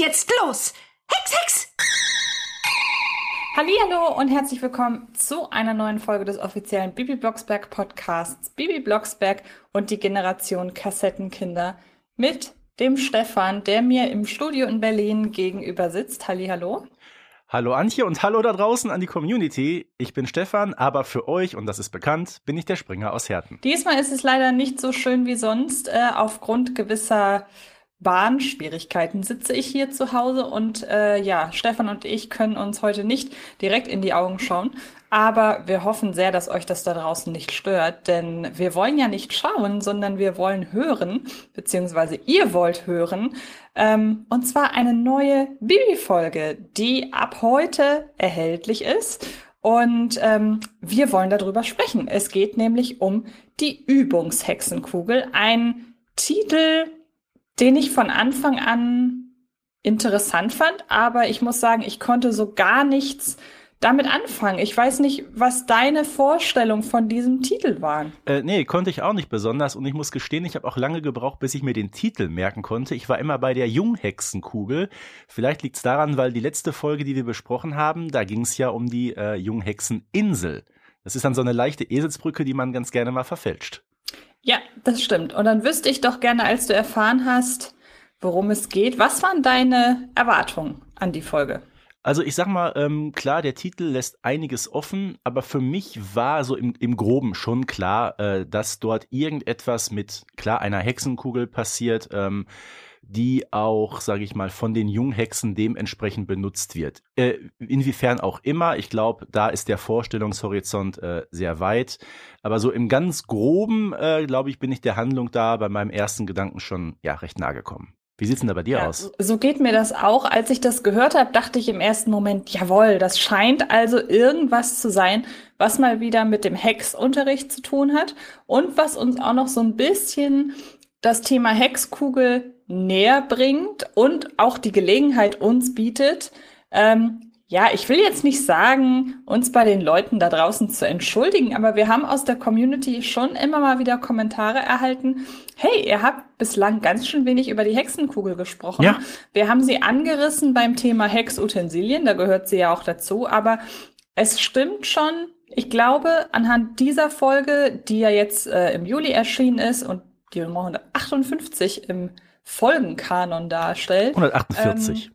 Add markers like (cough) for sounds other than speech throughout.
jetzt los. Hex, Hex! Hallo und herzlich willkommen zu einer neuen Folge des offiziellen Bibi Blocksberg Podcasts Bibi Blocksberg und die Generation Kassettenkinder mit dem Stefan, der mir im Studio in Berlin gegenüber sitzt. Hallo. Hallo Antje und hallo da draußen an die Community. Ich bin Stefan, aber für euch, und das ist bekannt, bin ich der Springer aus Herten. Diesmal ist es leider nicht so schön wie sonst. Äh, aufgrund gewisser Bahnschwierigkeiten sitze ich hier zu Hause und äh, ja, Stefan und ich können uns heute nicht direkt in die Augen schauen, aber wir hoffen sehr, dass euch das da draußen nicht stört, denn wir wollen ja nicht schauen, sondern wir wollen hören, beziehungsweise ihr wollt hören, ähm, und zwar eine neue Bibi-Folge, die ab heute erhältlich ist. Und ähm, wir wollen darüber sprechen. Es geht nämlich um die Übungshexenkugel, ein Titel, den ich von Anfang an interessant fand, aber ich muss sagen, ich konnte so gar nichts damit anfangen. Ich weiß nicht, was deine Vorstellung von diesem Titel war. Äh, nee, konnte ich auch nicht besonders und ich muss gestehen, ich habe auch lange gebraucht, bis ich mir den Titel merken konnte. Ich war immer bei der Junghexenkugel. Vielleicht liegt es daran, weil die letzte Folge, die wir besprochen haben, da ging es ja um die äh, Junghexeninsel. Das ist dann so eine leichte Eselsbrücke, die man ganz gerne mal verfälscht. Ja, das stimmt. Und dann wüsste ich doch gerne, als du erfahren hast, worum es geht, was waren deine Erwartungen an die Folge? Also ich sag mal, ähm, klar, der Titel lässt einiges offen, aber für mich war so im, im Groben schon klar, äh, dass dort irgendetwas mit, klar, einer Hexenkugel passiert. Ähm, die auch, sage ich mal, von den Junghexen dementsprechend benutzt wird. Äh, inwiefern auch immer, ich glaube, da ist der Vorstellungshorizont äh, sehr weit. Aber so im ganz groben, äh, glaube ich, bin ich der Handlung da bei meinem ersten Gedanken schon ja recht nahe gekommen. Wie sieht's denn da bei dir ja, aus? So geht mir das auch. Als ich das gehört habe, dachte ich im ersten Moment, jawohl, das scheint also irgendwas zu sein, was mal wieder mit dem Hexunterricht zu tun hat und was uns auch noch so ein bisschen das Thema Hexkugel näher bringt und auch die Gelegenheit uns bietet, ähm, ja, ich will jetzt nicht sagen, uns bei den Leuten da draußen zu entschuldigen, aber wir haben aus der Community schon immer mal wieder Kommentare erhalten. Hey, ihr habt bislang ganz schön wenig über die Hexenkugel gesprochen. Ja. Wir haben sie angerissen beim Thema Hexutensilien, da gehört sie ja auch dazu, aber es stimmt schon. Ich glaube, anhand dieser Folge, die ja jetzt äh, im Juli erschienen ist und die Nummer 158 im Folgenkanon darstellt. 148. Ähm,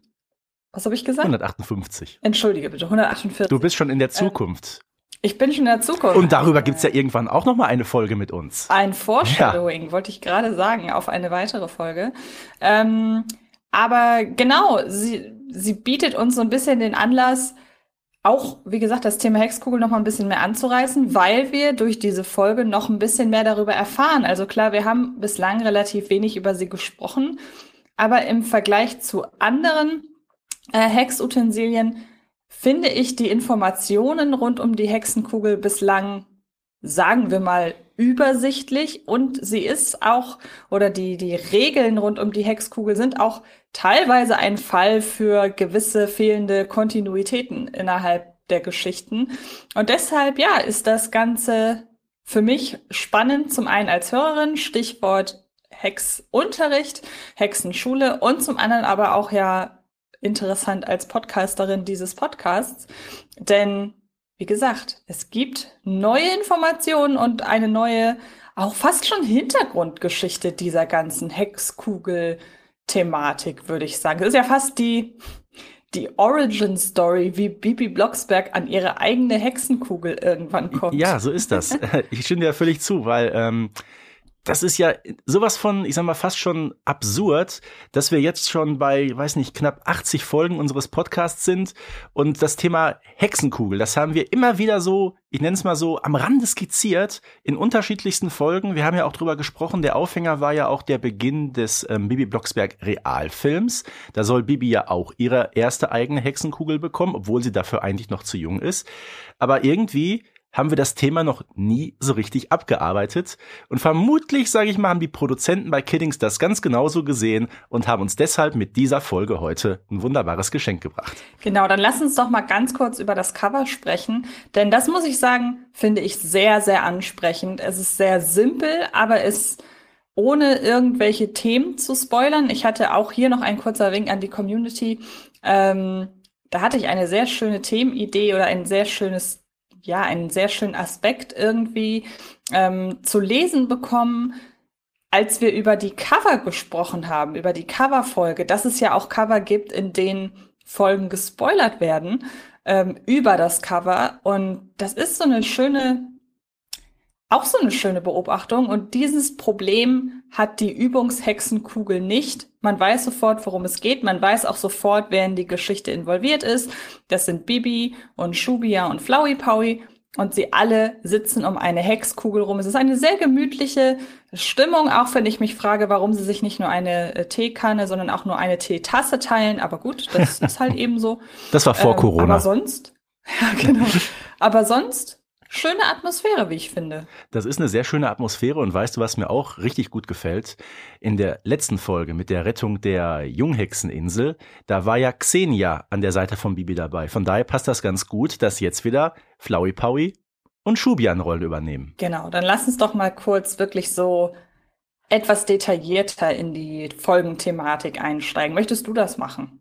was habe ich gesagt? 158. Entschuldige bitte, 148. Du bist schon in der ähm, Zukunft. Ähm, ich bin schon in der Zukunft. Und darüber gibt es ja irgendwann auch noch mal eine Folge mit uns. Ein Foreshadowing, ja. wollte ich gerade sagen, auf eine weitere Folge. Ähm, aber genau, sie, sie bietet uns so ein bisschen den Anlass, auch, wie gesagt, das Thema Hexkugel noch mal ein bisschen mehr anzureißen, weil wir durch diese Folge noch ein bisschen mehr darüber erfahren. Also klar, wir haben bislang relativ wenig über sie gesprochen, aber im Vergleich zu anderen äh, Hexutensilien finde ich die Informationen rund um die Hexenkugel bislang, sagen wir mal, übersichtlich und sie ist auch, oder die, die Regeln rund um die Hexkugel sind auch teilweise ein Fall für gewisse fehlende Kontinuitäten innerhalb der Geschichten. Und deshalb, ja, ist das Ganze für mich spannend, zum einen als Hörerin, Stichwort Hexunterricht, Hexenschule und zum anderen aber auch ja interessant als Podcasterin dieses Podcasts, denn wie gesagt, es gibt neue Informationen und eine neue, auch fast schon Hintergrundgeschichte dieser ganzen Hexkugel-Thematik, würde ich sagen. Das ist ja fast die, die Origin Story, wie Bibi Blocksberg an ihre eigene Hexenkugel irgendwann kommt. Ja, so ist das. (laughs) ich stimme dir völlig zu, weil ähm, das ist ja sowas von, ich sag mal, fast schon absurd, dass wir jetzt schon bei, weiß nicht, knapp 80 Folgen unseres Podcasts sind und das Thema Hexenkugel, das haben wir immer wieder so, ich nenne es mal so, am Rande skizziert in unterschiedlichsten Folgen. Wir haben ja auch drüber gesprochen, der Aufhänger war ja auch der Beginn des ähm, Bibi Blocksberg Realfilms. Da soll Bibi ja auch ihre erste eigene Hexenkugel bekommen, obwohl sie dafür eigentlich noch zu jung ist. Aber irgendwie haben wir das Thema noch nie so richtig abgearbeitet. Und vermutlich, sage ich mal, haben die Produzenten bei Kiddings das ganz genauso gesehen und haben uns deshalb mit dieser Folge heute ein wunderbares Geschenk gebracht. Genau, dann lass uns doch mal ganz kurz über das Cover sprechen. Denn das muss ich sagen, finde ich sehr, sehr ansprechend. Es ist sehr simpel, aber es ohne irgendwelche Themen zu spoilern. Ich hatte auch hier noch ein kurzer Wink an die Community. Ähm, da hatte ich eine sehr schöne Themenidee oder ein sehr schönes, ja, einen sehr schönen Aspekt irgendwie ähm, zu lesen bekommen, als wir über die Cover gesprochen haben, über die Coverfolge, dass es ja auch Cover gibt, in denen Folgen gespoilert werden ähm, über das Cover. Und das ist so eine schöne, auch so eine schöne Beobachtung. Und dieses Problem hat die Übungshexenkugel nicht. Man weiß sofort, worum es geht. Man weiß auch sofort, wer in die Geschichte involviert ist. Das sind Bibi und Shubia und Flowey Powie und sie alle sitzen um eine Hexkugel rum. Es ist eine sehr gemütliche Stimmung, auch wenn ich mich frage, warum sie sich nicht nur eine äh, Teekanne, sondern auch nur eine Teetasse teilen. Aber gut, das ist halt (laughs) eben so. Das war vor ähm, Corona. Aber sonst, (laughs) ja genau. Aber sonst schöne Atmosphäre, wie ich finde. Das ist eine sehr schöne Atmosphäre und weißt du, was mir auch richtig gut gefällt? In der letzten Folge mit der Rettung der Junghexeninsel, da war ja Xenia an der Seite von Bibi dabei. Von daher passt das ganz gut, dass jetzt wieder Flowey Powie und Schubian Rollen übernehmen. Genau, dann lass uns doch mal kurz wirklich so etwas detaillierter in die Folgenthematik einsteigen. Möchtest du das machen?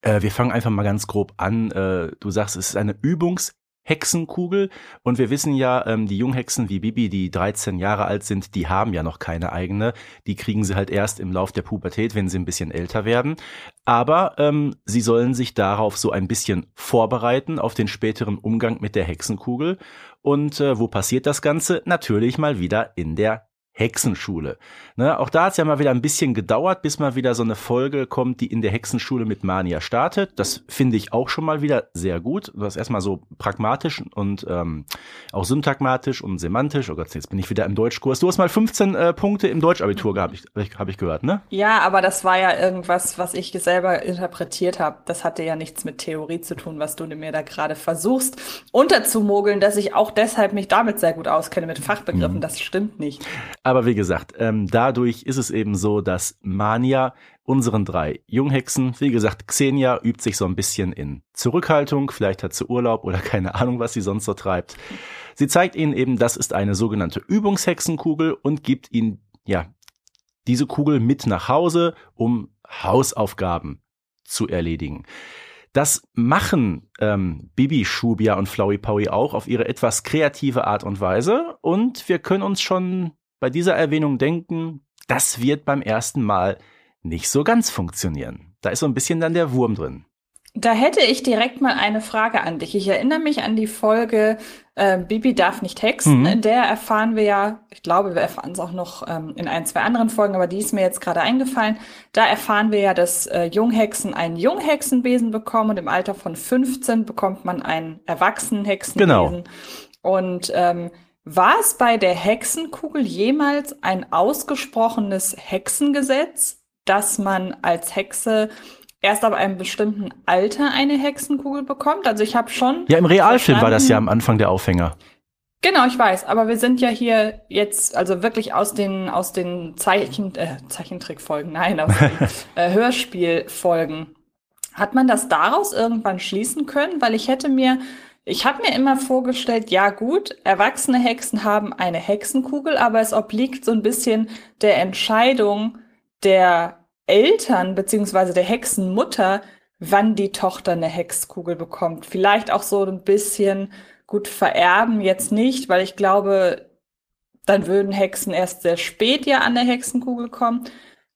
Äh, wir fangen einfach mal ganz grob an. Äh, du sagst, es ist eine Übungs- Hexenkugel. Und wir wissen ja, ähm, die Junghexen wie Bibi, die 13 Jahre alt sind, die haben ja noch keine eigene. Die kriegen sie halt erst im Lauf der Pubertät, wenn sie ein bisschen älter werden. Aber ähm, sie sollen sich darauf so ein bisschen vorbereiten, auf den späteren Umgang mit der Hexenkugel. Und äh, wo passiert das Ganze? Natürlich mal wieder in der Hexenschule. Ne, auch da hat es ja mal wieder ein bisschen gedauert, bis mal wieder so eine Folge kommt, die in der Hexenschule mit Mania startet. Das finde ich auch schon mal wieder sehr gut. Das erstmal so pragmatisch und ähm, auch syntagmatisch und semantisch. Oh Gott, jetzt bin ich wieder im Deutschkurs. Du hast mal 15 äh, Punkte im Deutschabitur gehabt, habe ich gehört, ne? Ja, aber das war ja irgendwas, was ich selber interpretiert habe. Das hatte ja nichts mit Theorie zu tun, was du mir da gerade versuchst unterzumogeln, dass ich auch deshalb mich damit sehr gut auskenne mit Fachbegriffen. Mhm. Das stimmt nicht. Aber wie gesagt, ähm, dadurch ist es eben so, dass Mania unseren drei Junghexen, wie gesagt, Xenia übt sich so ein bisschen in Zurückhaltung, vielleicht hat sie Urlaub oder (laughs) keine Ahnung, was sie sonst so treibt. Sie zeigt ihnen eben, das ist eine sogenannte Übungshexenkugel und gibt ihnen, ja, diese Kugel mit nach Hause, um Hausaufgaben zu erledigen. Das machen ähm, Bibi, Shubia und Flowey Powie auch auf ihre etwas kreative Art und Weise und wir können uns schon bei dieser Erwähnung denken, das wird beim ersten Mal nicht so ganz funktionieren. Da ist so ein bisschen dann der Wurm drin. Da hätte ich direkt mal eine Frage an dich. Ich erinnere mich an die Folge äh, Bibi darf nicht hexen. Mhm. In der erfahren wir ja, ich glaube, wir erfahren es auch noch ähm, in ein, zwei anderen Folgen, aber die ist mir jetzt gerade eingefallen. Da erfahren wir ja, dass äh, Junghexen einen Junghexenbesen bekommen und im Alter von 15 bekommt man einen Erwachsenenhexenbesen. Genau. Und ähm, war es bei der Hexenkugel jemals ein ausgesprochenes Hexengesetz, dass man als Hexe erst ab einem bestimmten Alter eine Hexenkugel bekommt? Also ich habe schon. Ja, im Realfilm war das ja am Anfang der Aufhänger. Genau, ich weiß, aber wir sind ja hier jetzt also wirklich aus den aus den Zeichen äh, Zeichentrickfolgen, nein, aus den (laughs) äh, Hörspielfolgen. Hat man das daraus irgendwann schließen können? Weil ich hätte mir ich habe mir immer vorgestellt, ja gut, erwachsene Hexen haben eine Hexenkugel, aber es obliegt so ein bisschen der Entscheidung der Eltern beziehungsweise der Hexenmutter, wann die Tochter eine Hexkugel bekommt. Vielleicht auch so ein bisschen gut vererben jetzt nicht, weil ich glaube, dann würden Hexen erst sehr spät ja an der Hexenkugel kommen.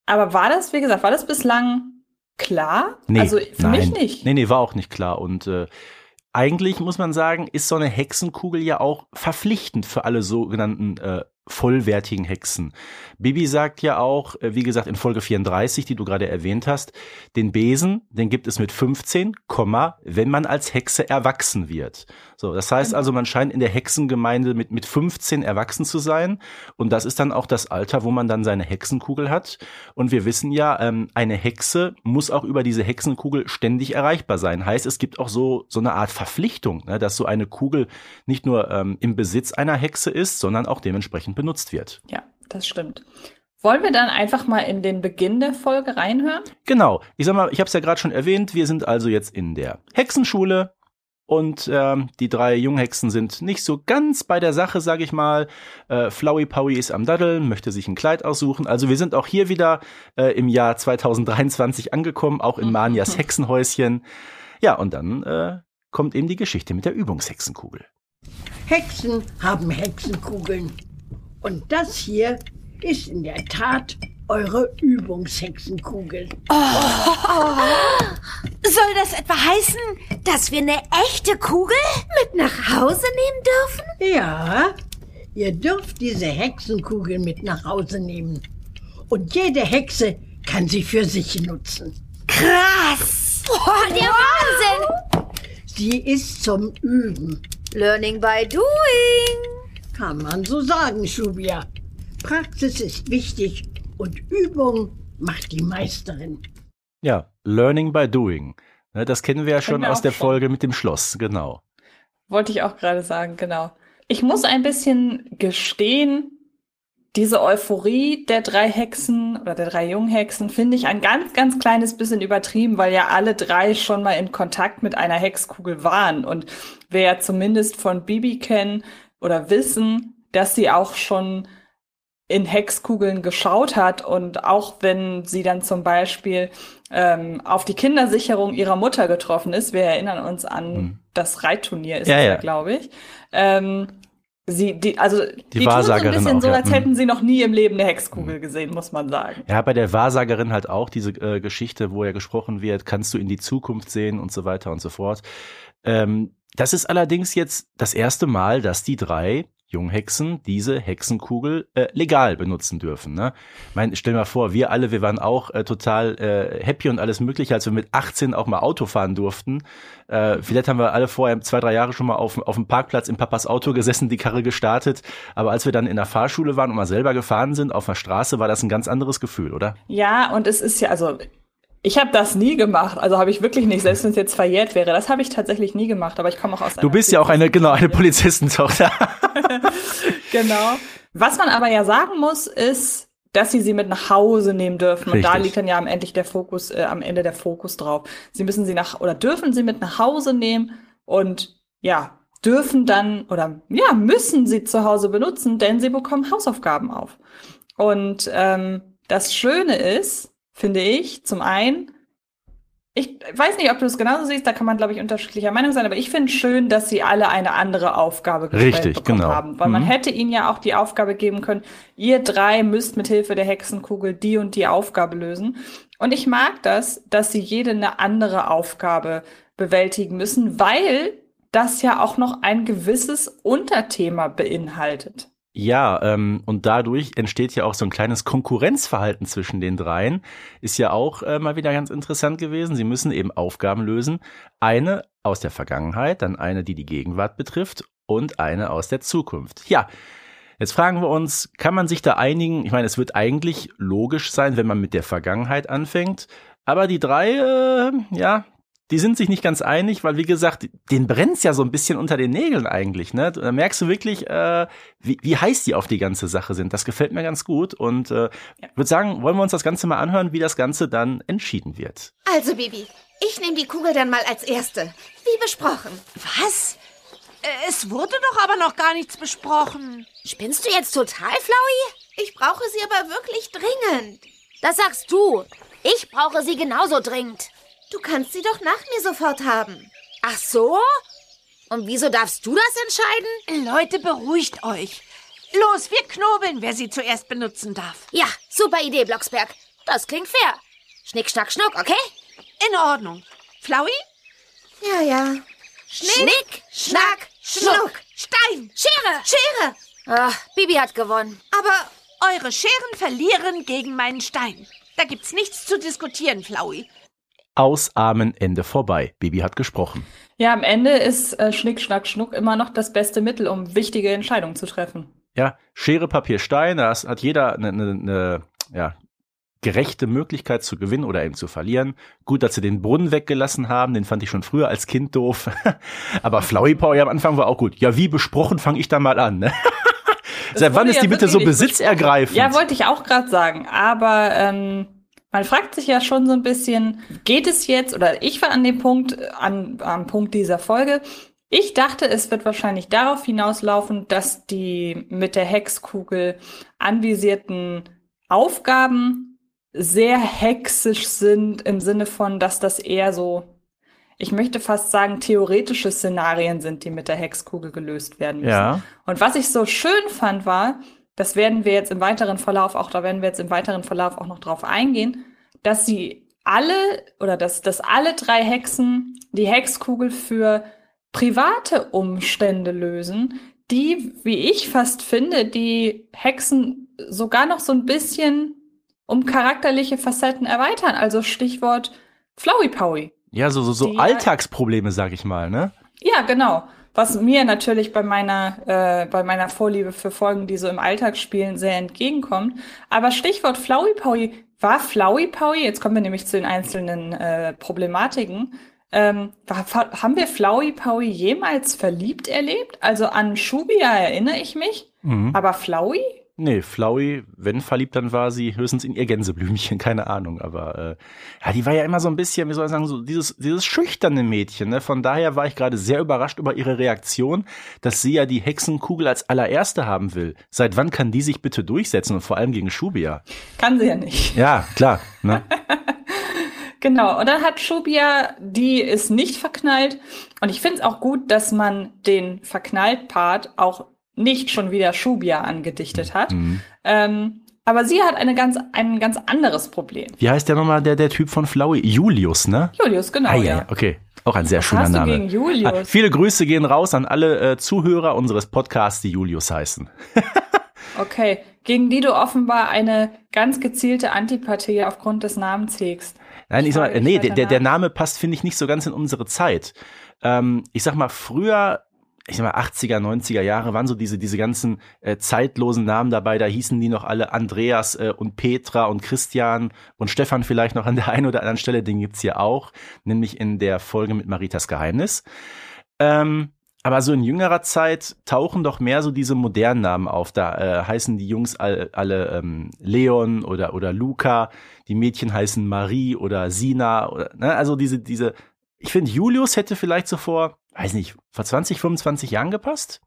Aber war das, wie gesagt, war das bislang klar? Nee, also für nein. mich nicht. Nee, nee, war auch nicht klar. Und äh, eigentlich muss man sagen, ist so eine Hexenkugel ja auch verpflichtend für alle sogenannten äh, vollwertigen Hexen. Bibi sagt ja auch, äh, wie gesagt, in Folge 34, die du gerade erwähnt hast, den Besen, den gibt es mit 15, wenn man als Hexe erwachsen wird. So, das heißt also, man scheint in der Hexengemeinde mit, mit 15 erwachsen zu sein. Und das ist dann auch das Alter, wo man dann seine Hexenkugel hat. Und wir wissen ja, ähm, eine Hexe muss auch über diese Hexenkugel ständig erreichbar sein. Heißt, es gibt auch so, so eine Art Verpflichtung, ne, dass so eine Kugel nicht nur ähm, im Besitz einer Hexe ist, sondern auch dementsprechend benutzt wird. Ja, das stimmt. Wollen wir dann einfach mal in den Beginn der Folge reinhören? Genau. Ich sag mal, ich habe es ja gerade schon erwähnt, wir sind also jetzt in der Hexenschule Und ähm, die drei Junghexen sind nicht so ganz bei der Sache, sage ich mal. Äh, Flowey Powie ist am Daddeln, möchte sich ein Kleid aussuchen. Also wir sind auch hier wieder äh, im Jahr 2023 angekommen, auch in Manias (laughs) Hexenhäuschen. Ja, und dann äh, kommt eben die Geschichte mit der Übungshexenkugel. Hexen haben Hexenkugeln. Und das hier ist in der Tat eure Übungshexenkugel. Soll das etwa heißen, dass wir eine echte Kugel mit nach Hause nehmen dürfen? Ja, ihr dürft diese Hexenkugel mit nach Hause nehmen. Und jede Hexe kann sie für sich nutzen. Krass! Boah, der Wahnsinn! Sie ist zum Üben. Learning by doing. Kann man so sagen, Schubia. Praxis ist wichtig und Übung macht die Meisterin. Ja, Learning by Doing. Ne, Das kennen wir ja schon wir aus der schon. Folge mit dem Schloss, genau. Wollte ich auch gerade sagen, genau. Ich muss ein bisschen gestehen, diese Euphorie der drei Hexen oder der drei Junghexen finde ich ein ganz, ganz kleines bisschen übertrieben, weil ja alle drei schon mal in Kontakt mit einer Hexkugel waren und wir ja zumindest von Bibi kennen oder wissen, dass sie auch schon in Hexkugeln geschaut hat und auch wenn sie dann zum Beispiel ähm, auf die Kindersicherung ihrer Mutter getroffen ist, wir erinnern uns an Hm. das Reitturnier, ist Ja, ja, ja. glaube ich. Ähm, sie, die, also die, tun so ein Wahrsagerin bisschen auch, so, ja. als Hm. hätten sie noch nie im Leben eine Hexkugel gesehen, muss man sagen. Ja, bei der Wahrsagerin halt auch diese äh, Geschichte, wo ja gesprochen wird, kannst du in die Zukunft sehen und so weiter und so fort. Ähm, das ist allerdings jetzt das erste Mal, dass die drei Junghexen diese Hexenkugel äh, legal benutzen dürfen. Ne? Mein, stell dir mal vor, wir alle, wir waren auch äh, total äh, happy und alles mögliche, als wir mit 18 auch mal Auto fahren durften. Äh, vielleicht haben wir alle vorher zwei, drei Jahre schon mal auf, auf dem Parkplatz im Papas Auto gesessen, die Karre gestartet. Aber als wir dann in der Fahrschule waren und mal selber gefahren sind auf der Straße, war das ein ganz anderes Gefühl, oder? Ja, und es ist ja, also ich habe das nie gemacht, also habe ich wirklich nicht, selbst wenn es jetzt verjährt wäre, das habe ich tatsächlich nie gemacht, aber ich komme auch aus Du einer bist ja auch eine, genau, eine Polizistentochter. (laughs) (laughs) Genau. Was man aber ja sagen muss, ist, dass sie sie mit nach Hause nehmen dürfen. Und da Richtig. liegt dann ja am Ende der Fokus, äh, am Ende der Fokus drauf. Sie müssen sie nach oder dürfen sie mit nach Hause nehmen und ja, dürfen dann oder ja, müssen sie zu Hause benutzen, denn sie bekommen Hausaufgaben auf. Und ähm, das Schöne ist, finde ich, zum einen, ich weiß nicht, ob du es genauso siehst, da kann man, glaube ich, unterschiedlicher Meinung sein, aber ich finde schön, dass sie alle eine andere Aufgabe gestellt Richtig, bekommen genau. haben. Weil man Mhm. hätte ihnen ja auch die Aufgabe geben können, ihr drei müsst mit Hilfe der Hexenkugel die und die Aufgabe lösen. Und ich mag das, dass sie jede eine andere Aufgabe bewältigen müssen, weil das ja auch noch ein gewisses Unterthema beinhaltet. Ja, ähm, und dadurch entsteht ja auch so ein kleines Konkurrenzverhalten zwischen den dreien. Ist ja auch äh, mal wieder ganz interessant gewesen. Sie müssen eben Aufgaben lösen. Eine aus der Vergangenheit, dann eine, die die Gegenwart betrifft und eine aus der Zukunft. Ja, jetzt fragen wir uns, kann man sich da einigen? Ich meine, es wird eigentlich logisch sein, wenn man mit der Vergangenheit anfängt. Aber die drei, äh, ja, die sind sich nicht ganz einig, weil wie gesagt, den brennt's ja so ein bisschen unter den Nägeln eigentlich. Ne? Da merkst du wirklich, äh, wie, wie heiß die auf die ganze Sache sind. Das gefällt mir ganz gut. Und äh, ich würde sagen, wollen wir uns das Ganze mal anhören, wie das Ganze dann entschieden wird. Also, Bibi, ich nehme die Kugel dann mal als erste. Wie besprochen. Was? Es wurde doch aber noch gar nichts besprochen. Spinnst du jetzt total, Flowey? Ich brauche sie aber wirklich dringend. Das sagst du. Ich brauche sie genauso dringend. Du kannst sie doch nach mir sofort haben. Ach so? Und wieso darfst du das entscheiden? Leute, beruhigt euch. Los, wir knobeln, wer sie zuerst benutzen darf. Ja, super Idee, Blocksberg. Das klingt fair. Schnick, schnack, schnuck, okay? In Ordnung. Flowey? Ja, ja. Schnick, schnack, schnuck. Stein. Schere. Schere. Ach, Bibi hat gewonnen. Aber eure Scheren verlieren gegen meinen Stein. Da gibt's nichts zu diskutieren, Flowey. Aus Amen, Ende vorbei. Bibi hat gesprochen. Ja, am Ende ist äh, Schnick, Schnack, Schnuck immer noch das beste Mittel, um wichtige Entscheidungen zu treffen. Ja, Schere, Papier, Stein, da hat jeder eine, eine, eine ja, gerechte Möglichkeit zu gewinnen oder eben zu verlieren. Gut, dass sie den Brunnen weggelassen haben, den fand ich schon früher als Kind doof. (laughs) Aber Flowey Power am Anfang war auch gut. Ja, wie besprochen, fange ich da mal an. Ne? Seit wann ist ja die bitte so besitzergreifend? Ja, wollte ich auch gerade sagen. Aber ähm, man fragt sich ja schon so ein bisschen, geht es jetzt, oder ich war an dem Punkt, an, am Punkt dieser Folge, ich dachte, es wird wahrscheinlich darauf hinauslaufen, dass die mit der Hexkugel anvisierten Aufgaben sehr hexisch sind im Sinne von, dass das eher so, ich möchte fast sagen, theoretische Szenarien sind, die mit der Hexkugel gelöst werden müssen. Ja. Und was ich so schön fand, war, das werden wir jetzt im weiteren Verlauf auch, da werden wir jetzt im weiteren Verlauf auch noch drauf eingehen, dass sie alle oder dass, dass alle drei Hexen die Hexkugel für private Umstände lösen, die, wie ich fast finde, die Hexen sogar noch so ein bisschen um charakterliche Facetten erweitern. Also Stichwort Flowey Powie. Ja, so, so, so Die- Alltagsprobleme, sag ich mal, ne? Ja, genau. Was mir natürlich bei meiner, äh, bei meiner Vorliebe für Folgen, die so im Alltag spielen, sehr entgegenkommt. Aber Stichwort Flowey Powie, war Flowey Powie, jetzt kommen wir nämlich zu den einzelnen äh, Problematiken, ähm, haben wir Flowey Powie jemals verliebt erlebt? Also an Shubia erinnere ich mich, Mhm. aber Flowey? Nee, Flowey, wenn verliebt, dann war sie höchstens in ihr Gänseblümchen, (laughs) keine Ahnung. Aber äh, ja, die war ja immer so ein bisschen, wie soll ich sagen, so dieses, dieses schüchterne Mädchen. Ne? Von daher war ich gerade sehr überrascht über ihre Reaktion, dass sie ja die Hexenkugel als allererste haben will. Seit wann kann die sich bitte durchsetzen und vor allem gegen Shubia? Kann sie ja nicht. Ja, klar. Ne? (laughs) Genau, und dann hat Shubia, die ist nicht verknallt. Und ich finde es auch gut, dass man den Verknallt-Part auch nicht schon wieder Shubia angedichtet hat. Mhm. Ähm, aber sie hat eine ganz, ein ganz anderes Problem. Wie heißt der nochmal, der, der Typ von Flowey? Julius, ne? Julius, genau. Ah, ja. ja, okay. Auch ein sehr schöner hast du Name. gegen Julius? Ah, viele Grüße gehen raus an alle äh, Zuhörer unseres Podcasts, die Julius heißen. (laughs) Okay, gegen die du offenbar eine ganz gezielte Antipathie aufgrund des Namens hegst. Nein, ich sag Frage mal, ich nee, der, der. Name passt, finde ich, nicht so ganz in unsere Zeit. Ähm, ich sag mal, früher, ich sag mal, 80er, 90er Jahre waren so diese, diese ganzen äh, zeitlosen Namen dabei. Da hießen die noch alle Andreas äh, und Petra und Christian und Stefan vielleicht noch an der einen oder anderen Stelle. Den gibt's hier auch, nämlich in der Folge mit Maritas Geheimnis. Ähm, aber so in jüngerer Zeit tauchen doch mehr so diese modernen Namen auf. Da äh, heißen die Jungs all, alle ähm, Leon oder, oder Luca. Die Mädchen heißen Marie oder Sina. Oder, ne? Also diese, diese, ich finde, Julius hätte vielleicht so vor, weiß nicht, vor 20, 25 Jahren gepasst.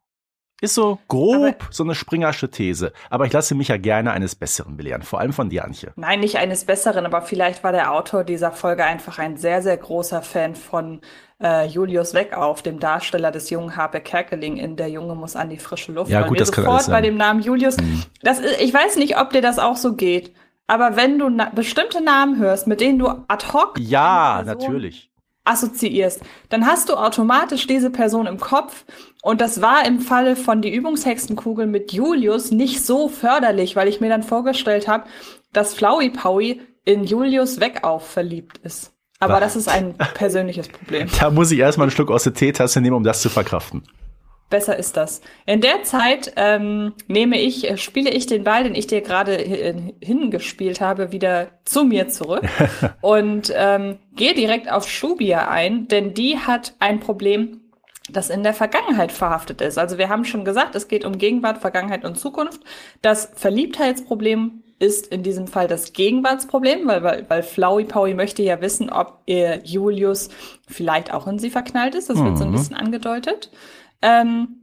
Ist so grob Aber- so eine Springersche These. Aber ich lasse mich ja gerne eines Besseren belehren. Vor allem von dir, Antje. Nein, nicht eines Besseren, aber vielleicht war der Autor dieser Folge einfach ein sehr, sehr großer Fan von äh, Julius Weckauf, dem Darsteller des jungen Harpe Kerkeling in Der Junge muss an die frische Luft. Ja, Weil gut, das kann sofort alles sein. Mhm. bei dem Namen Julius, das ist, ich weiß nicht, ob dir das auch so geht, aber wenn du na bestimmte Namen hörst, mit denen du ad hoc Ja, natürlich. Assoziierst, dann hast du automatisch diese Person im Kopf. Und das war im Falle von die Übungshexenkugel mit Julius nicht so förderlich, weil ich mir dann vorgestellt habe, dass Flowey Powie in Julius Weckauf verliebt ist. Aber das ist ein persönliches Problem. Da muss ich erstmal einen Schluck aus der Teetasse nehmen, um das zu verkraften. Besser ist das. In der Zeit ähm, nehme ich, äh, spiele ich den Ball, den ich dir gerade hi- hingespielt habe, wieder zu mir zurück (laughs) und ähm, gehe direkt auf Shubia ein, denn die hat ein Problem, das in der Vergangenheit verhaftet ist. Also wir haben schon gesagt, es geht um Gegenwart, Vergangenheit und Zukunft. Das Verliebtheitsproblem ist in diesem Fall das Gegenwartsproblem, weil, weil, weil Flowey Powie möchte ja wissen, ob ihr Julius vielleicht auch in sie verknallt ist. Das wird so ein Mhm. bisschen angedeutet. Ähm,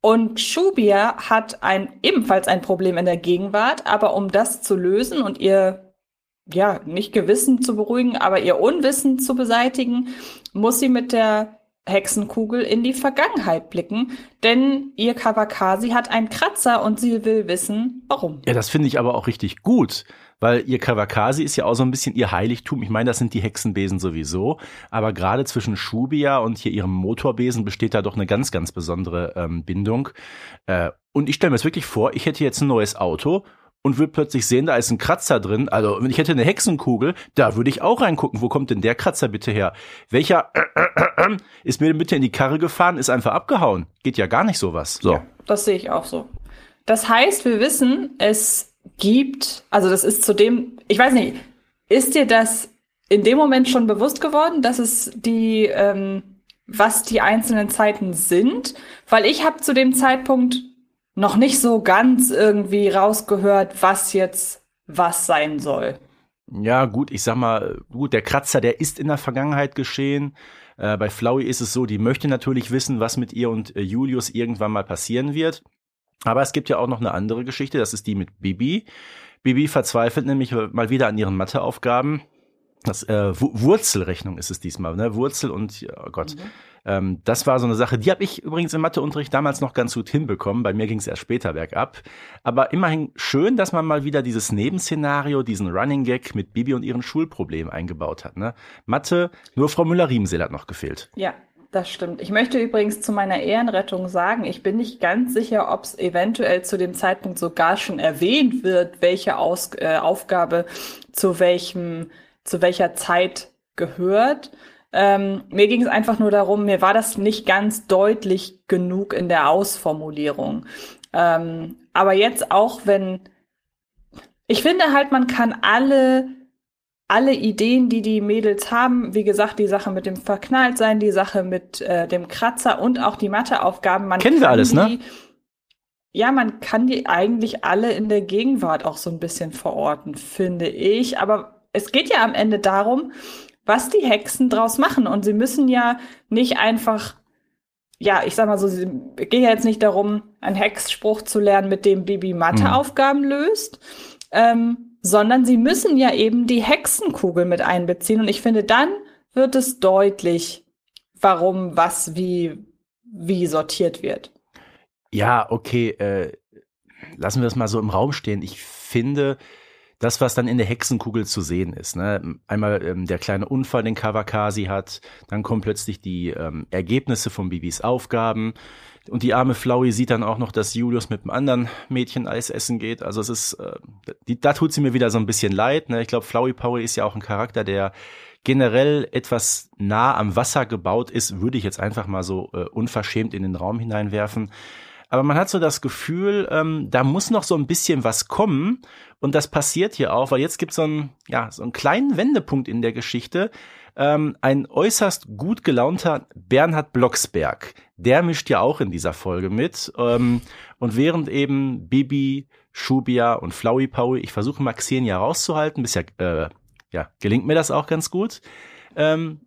und Shubia hat ein, ebenfalls ein Problem in der Gegenwart, aber um das zu lösen und ihr, ja, nicht Gewissen zu beruhigen, aber ihr Unwissen zu beseitigen, muss sie mit der Hexenkugel in die Vergangenheit blicken, denn ihr Kawakasi hat einen Kratzer und sie will wissen, warum. Ja, das finde ich aber auch richtig gut, weil ihr Kawakasi ist ja auch so ein bisschen ihr Heiligtum. Ich meine, das sind die Hexenbesen sowieso, aber gerade zwischen Shubia und hier ihrem Motorbesen besteht da doch eine ganz, ganz besondere ähm, Bindung. Äh, und ich stelle mir das wirklich vor, ich hätte jetzt ein neues Auto und würde plötzlich sehen, da ist ein Kratzer drin. Also, wenn ich hätte eine Hexenkugel, da würde ich auch reingucken. Wo kommt denn der Kratzer bitte her? Welcher (clears throat) ist mir denn bitte in die Karre gefahren, ist einfach abgehauen? Geht ja gar nicht sowas. So. Ja, das sehe ich auch so. Das heißt, wir wissen, es gibt, also das ist zudem, ich weiß nicht, ist dir das in dem Moment schon bewusst geworden, dass es die, ähm, was die einzelnen Zeiten sind? Weil ich habe zu dem Zeitpunkt noch nicht so ganz irgendwie rausgehört, was jetzt was sein soll. Ja, gut, ich sag mal, gut, der Kratzer, der ist in der Vergangenheit geschehen. Äh, bei Flowey ist es so, die möchte natürlich wissen, was mit ihr und äh, Julius irgendwann mal passieren wird. Aber es gibt ja auch noch eine andere Geschichte, das ist die mit Bibi. Bibi verzweifelt nämlich mal wieder an ihren Matheaufgaben. Das äh, Wurzelrechnung ist es diesmal, ne? Wurzel und oh Gott. Mhm. Ähm, das war so eine Sache, die habe ich übrigens im Matheunterricht damals noch ganz gut hinbekommen. Bei mir ging es erst später bergab. Aber immerhin schön, dass man mal wieder dieses Nebenszenario, diesen Running Gag mit Bibi und ihren Schulproblemen eingebaut hat. Ne? Mathe, nur Frau Müller-Riemsel hat noch gefehlt. Ja, das stimmt. Ich möchte übrigens zu meiner Ehrenrettung sagen, ich bin nicht ganz sicher, ob es eventuell zu dem Zeitpunkt sogar schon erwähnt wird, welche Aus äh, Aufgabe zu welchem, zu welcher Zeit gehört. Ähm, mir ging es einfach nur darum, mir war das nicht ganz deutlich genug in der Ausformulierung. Ähm, aber jetzt auch, wenn ich finde halt, man kann alle alle Ideen, die die Mädels haben, wie gesagt, die Sache mit dem Verknalltsein, die Sache mit äh, dem Kratzer und auch die Matheaufgaben. Man Kennen wir alles, die, ne? Ja, man kann die eigentlich alle in der Gegenwart auch so ein bisschen verorten, finde ich. Aber es geht ja am Ende darum, was die Hexen draus machen. Und sie müssen ja nicht einfach, ja, ich sag mal so, sie geht ja jetzt nicht darum, einen Hexspruch zu lernen, mit dem Bibi Matheaufgaben mhm. löst, ähm, sondern sie müssen ja eben die Hexenkugel mit einbeziehen. Und ich finde, dann wird es deutlich, warum was wie, wie sortiert wird. Ja, okay, äh, lassen wir das mal so im Raum stehen. Ich finde, das, was dann in der Hexenkugel zu sehen ist. Ne? Einmal ähm, der kleine Unfall, den Kawakasi hat, dann kommen plötzlich die ähm, Ergebnisse von Bibis Aufgaben. Und die arme Flowey sieht dann auch noch, dass Julius mit einem anderen Mädchen Eis essen geht. Also es ist, äh, die, da tut sie mir wieder so ein bisschen leid. Ne? Ich glaube, Flowey Power ist ja auch ein Charakter, der generell etwas nah am Wasser gebaut ist, würde ich jetzt einfach mal so äh, unverschämt in den Raum hineinwerfen. Aber man hat so das Gefühl, ähm, da muss noch so ein bisschen was kommen. Und das passiert hier auch, weil jetzt gibt es so einen, ja, so einen kleinen Wendepunkt in der Geschichte. Ähm, ein äußerst gut gelaunter Bernhard Blocksberg, der mischt ja auch in dieser Folge mit. Ähm, und während eben Bibi, Schubia und Flowey Paui, ich versuche mal Xenia rauszuhalten, bisher äh, ja, gelingt mir das auch ganz gut, ähm,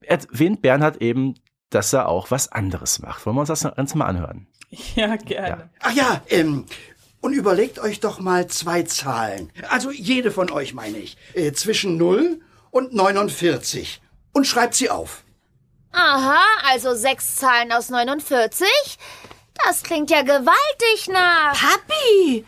erwähnt Bernhard eben, dass er auch was anderes macht. Wollen wir uns das Ganze mal anhören? (laughs) Ja, gerne. Ja. Ach ja, ähm, und überlegt euch doch mal zwei Zahlen. Also jede von euch meine ich. Äh, zwischen 0 und 49. Und schreibt sie auf. Aha, also sechs Zahlen aus 49? Das klingt ja gewaltig nach. Papi,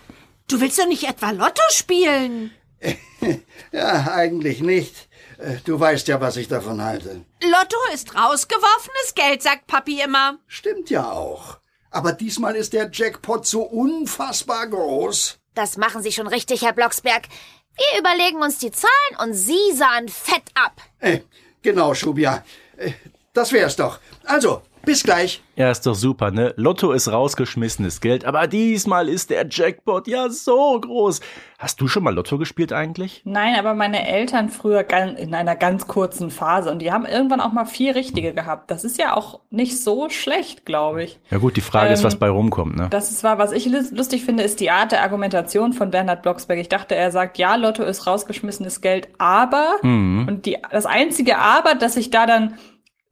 du willst doch nicht etwa Lotto spielen? (laughs) ja, eigentlich nicht. Äh, du weißt ja, was ich davon halte. Lotto ist rausgeworfenes Geld, sagt Papi immer. Stimmt ja auch. Aber diesmal ist der Jackpot so unfassbar groß. Das machen Sie schon richtig, Herr Blocksberg. Wir überlegen uns die Zahlen und Sie sahen fett ab. Äh, genau, Schubia. Äh, das wär's doch. Also, bis gleich. Ja, ist doch super, ne? Lotto ist rausgeschmissenes Geld, aber diesmal ist der Jackpot ja so groß. Hast du schon mal Lotto gespielt eigentlich? Nein, aber meine Eltern früher in einer ganz kurzen Phase und die haben irgendwann auch mal vier richtige gehabt. Das ist ja auch nicht so schlecht, glaube ich. Ja gut, die Frage ähm, ist, was bei rumkommt, ne? Das ist wahr. Was ich lustig finde, ist die Art der Argumentation von Bernhard Blocksberg. Ich dachte, er sagt, ja, Lotto ist rausgeschmissenes Geld, aber mhm. und die, das einzige Aber, das ich da dann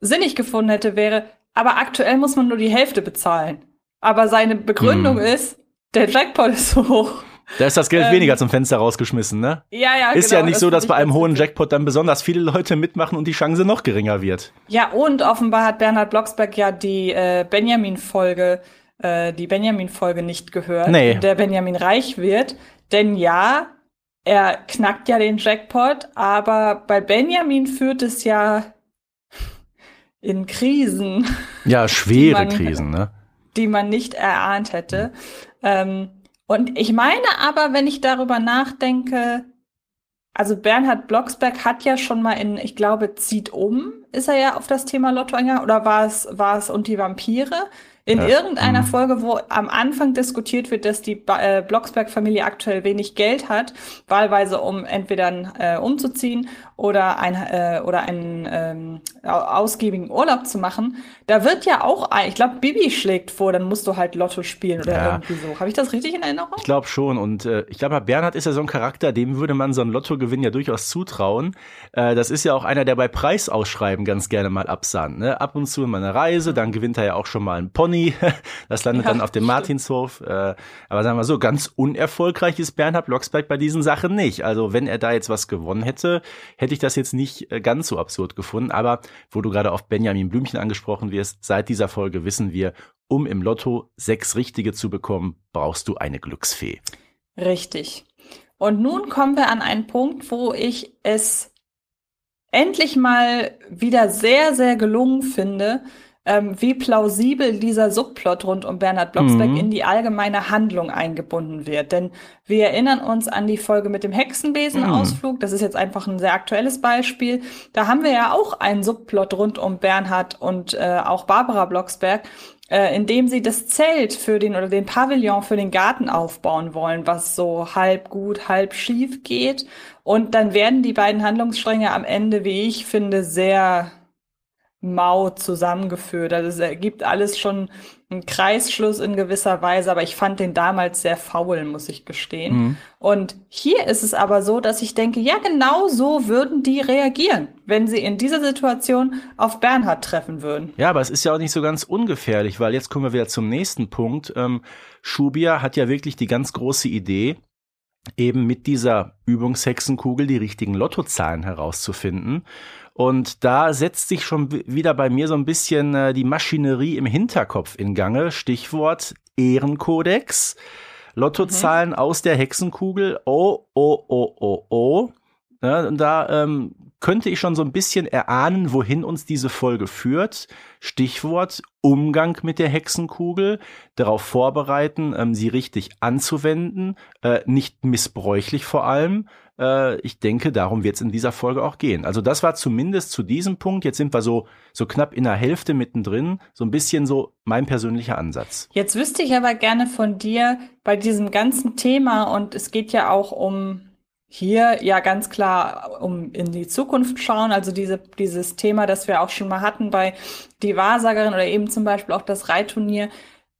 sinnig gefunden hätte, wäre, aber aktuell muss man nur die Hälfte bezahlen. Aber seine Begründung hm. ist, der Jackpot ist so hoch. Da ist das Geld ähm, weniger zum Fenster rausgeschmissen, ne? Ja, ja, Ist genau, ja nicht so, dass bei einem hohen Jackpot dann besonders viele Leute mitmachen und die Chance noch geringer wird. Ja, und offenbar hat Bernhard Blocksberg ja die äh, Benjamin-Folge, äh, die Benjamin-Folge nicht gehört, nee. der Benjamin reich wird. Denn ja, er knackt ja den Jackpot, aber bei Benjamin führt es ja in Krisen. (laughs) Ja, schwere man, Krisen, ne? Die man nicht erahnt hätte. Ähm, und ich meine aber, wenn ich darüber nachdenke, also Bernhard Blocksberg hat ja schon mal in, ich glaube, zieht um, ist er ja auf das Thema Lotto eingegangen, oder war es, war es und die Vampire? In ja. irgendeiner mhm. Folge, wo am Anfang diskutiert wird, dass die äh, Blocksberg-Familie aktuell wenig Geld hat, wahlweise um entweder äh, umzuziehen oder, ein, äh, oder einen ähm, ausgiebigen Urlaub zu machen, da wird ja auch, ich glaube, Bibi schlägt vor, dann musst du halt Lotto spielen oder ja. irgendwie so. Habe ich das richtig in Erinnerung? Ich glaube schon. Und äh, ich glaube, Bernhard ist ja so ein Charakter, dem würde man so einen Lottogewinn ja durchaus zutrauen. Äh, das ist ja auch einer, der bei Preisausschreiben ganz gerne mal absahnt. Ne? Ab und zu mal eine Reise, dann gewinnt er ja auch schon mal einen Pony. (laughs) Das landet ja, dann auf dem Martinshof. Äh, aber sagen wir so, ganz unerfolgreich ist Bernhard Blocksberg bei diesen Sachen nicht. Also wenn er da jetzt was gewonnen hätte, hätte ich das jetzt nicht äh, ganz so absurd gefunden. Aber wo du gerade auf Benjamin Blümchen angesprochen wirst, seit dieser Folge wissen wir, um im Lotto sechs Richtige zu bekommen, brauchst du eine Glücksfee. Richtig. Und nun kommen wir an einen Punkt, wo ich es endlich mal wieder sehr, sehr gelungen finde, ähm, wie plausibel dieser Subplot rund um Bernhard Blocksberg mhm. in die allgemeine Handlung eingebunden wird. Denn wir erinnern uns an die Folge mit dem Hexenbesenausflug. Mhm. Das ist jetzt einfach ein sehr aktuelles Beispiel. Da haben wir ja auch einen Subplot rund um Bernhard und äh, auch Barbara Blocksberg, äh, indem sie das Zelt für den oder den Pavillon für den Garten aufbauen wollen, was so halb gut, halb schief geht. Und dann werden die beiden Handlungsstränge am Ende, wie ich finde, sehr mau zusammengeführt. Also es ergibt alles schon einen Kreisschluss in gewisser Weise, aber ich fand den damals sehr faul, muss ich gestehen. Mhm. Und hier ist es aber so, dass ich denke, ja, genau so würden die reagieren, wenn sie in dieser Situation auf Bernhard treffen würden. Ja, aber es ist ja auch nicht so ganz ungefährlich, weil jetzt kommen wir wieder zum nächsten Punkt. Ähm, Schubia hat ja wirklich die ganz große Idee, eben mit dieser Übungshexenkugel die richtigen Lottozahlen herauszufinden. Und da setzt sich schon wieder bei mir so ein bisschen äh, die Maschinerie im Hinterkopf in Gange. Stichwort Ehrenkodex. Lottozahlen mhm. aus der Hexenkugel. Oh, oh, oh, oh, oh. Ja, und da ähm, könnte ich schon so ein bisschen erahnen, wohin uns diese Folge führt. Stichwort Umgang mit der Hexenkugel, darauf vorbereiten, ähm, sie richtig anzuwenden, äh, nicht missbräuchlich vor allem. Äh, ich denke, darum wird es in dieser Folge auch gehen. Also das war zumindest zu diesem Punkt, jetzt sind wir so, so knapp in der Hälfte mittendrin, so ein bisschen so mein persönlicher Ansatz. Jetzt wüsste ich aber gerne von dir bei diesem ganzen Thema und es geht ja auch um hier ja ganz klar um in die Zukunft schauen, also diese, dieses Thema, das wir auch schon mal hatten bei die Wahrsagerin oder eben zum Beispiel auch das Reitturnier,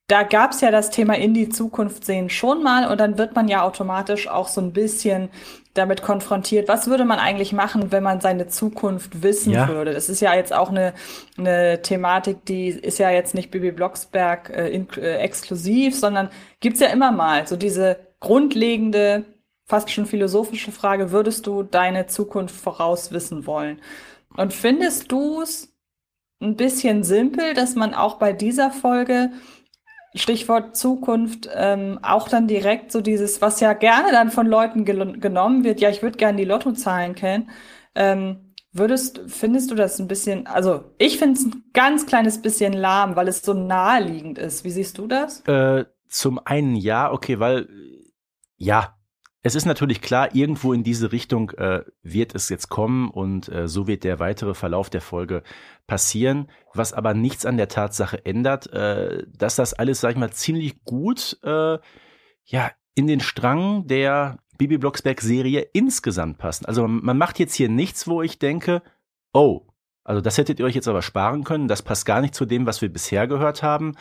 da gab es ja das Thema in die Zukunft sehen schon mal und dann wird man ja automatisch auch so ein bisschen damit konfrontiert, was würde man eigentlich machen, wenn man seine Zukunft wissen ja. würde. Das ist ja jetzt auch eine, eine Thematik, die ist ja jetzt nicht Bibi Blocksberg äh, in, äh, exklusiv, sondern gibt's ja immer mal so diese grundlegende fast schon philosophische Frage, würdest du deine Zukunft vorauswissen wollen? Und findest du es ein bisschen simpel, dass man auch bei dieser Folge Stichwort Zukunft, ähm, auch dann direkt so dieses, was ja gerne dann von Leuten gel genommen wird, ja, ich würde gerne die Lottozahlen kennen. Ähm, würdest, findest du das ein bisschen, also ich finde es ein ganz kleines bisschen lahm, weil es so naheliegend ist. Wie siehst du das? Äh, zum einen ja, okay, weil ja, es ist natürlich klar, irgendwo in diese Richtung äh, wird es jetzt kommen und äh, so wird der weitere Verlauf der Folge passieren, was aber nichts an der Tatsache ändert, äh, dass das alles, sag ich mal, ziemlich gut äh, ja in den Strang der Bibi Blocksberg Serie insgesamt passt. Also man macht jetzt hier nichts, wo ich denke, oh, also das hättet ihr euch jetzt aber sparen können. Das passt gar nicht zu dem, was wir bisher gehört haben.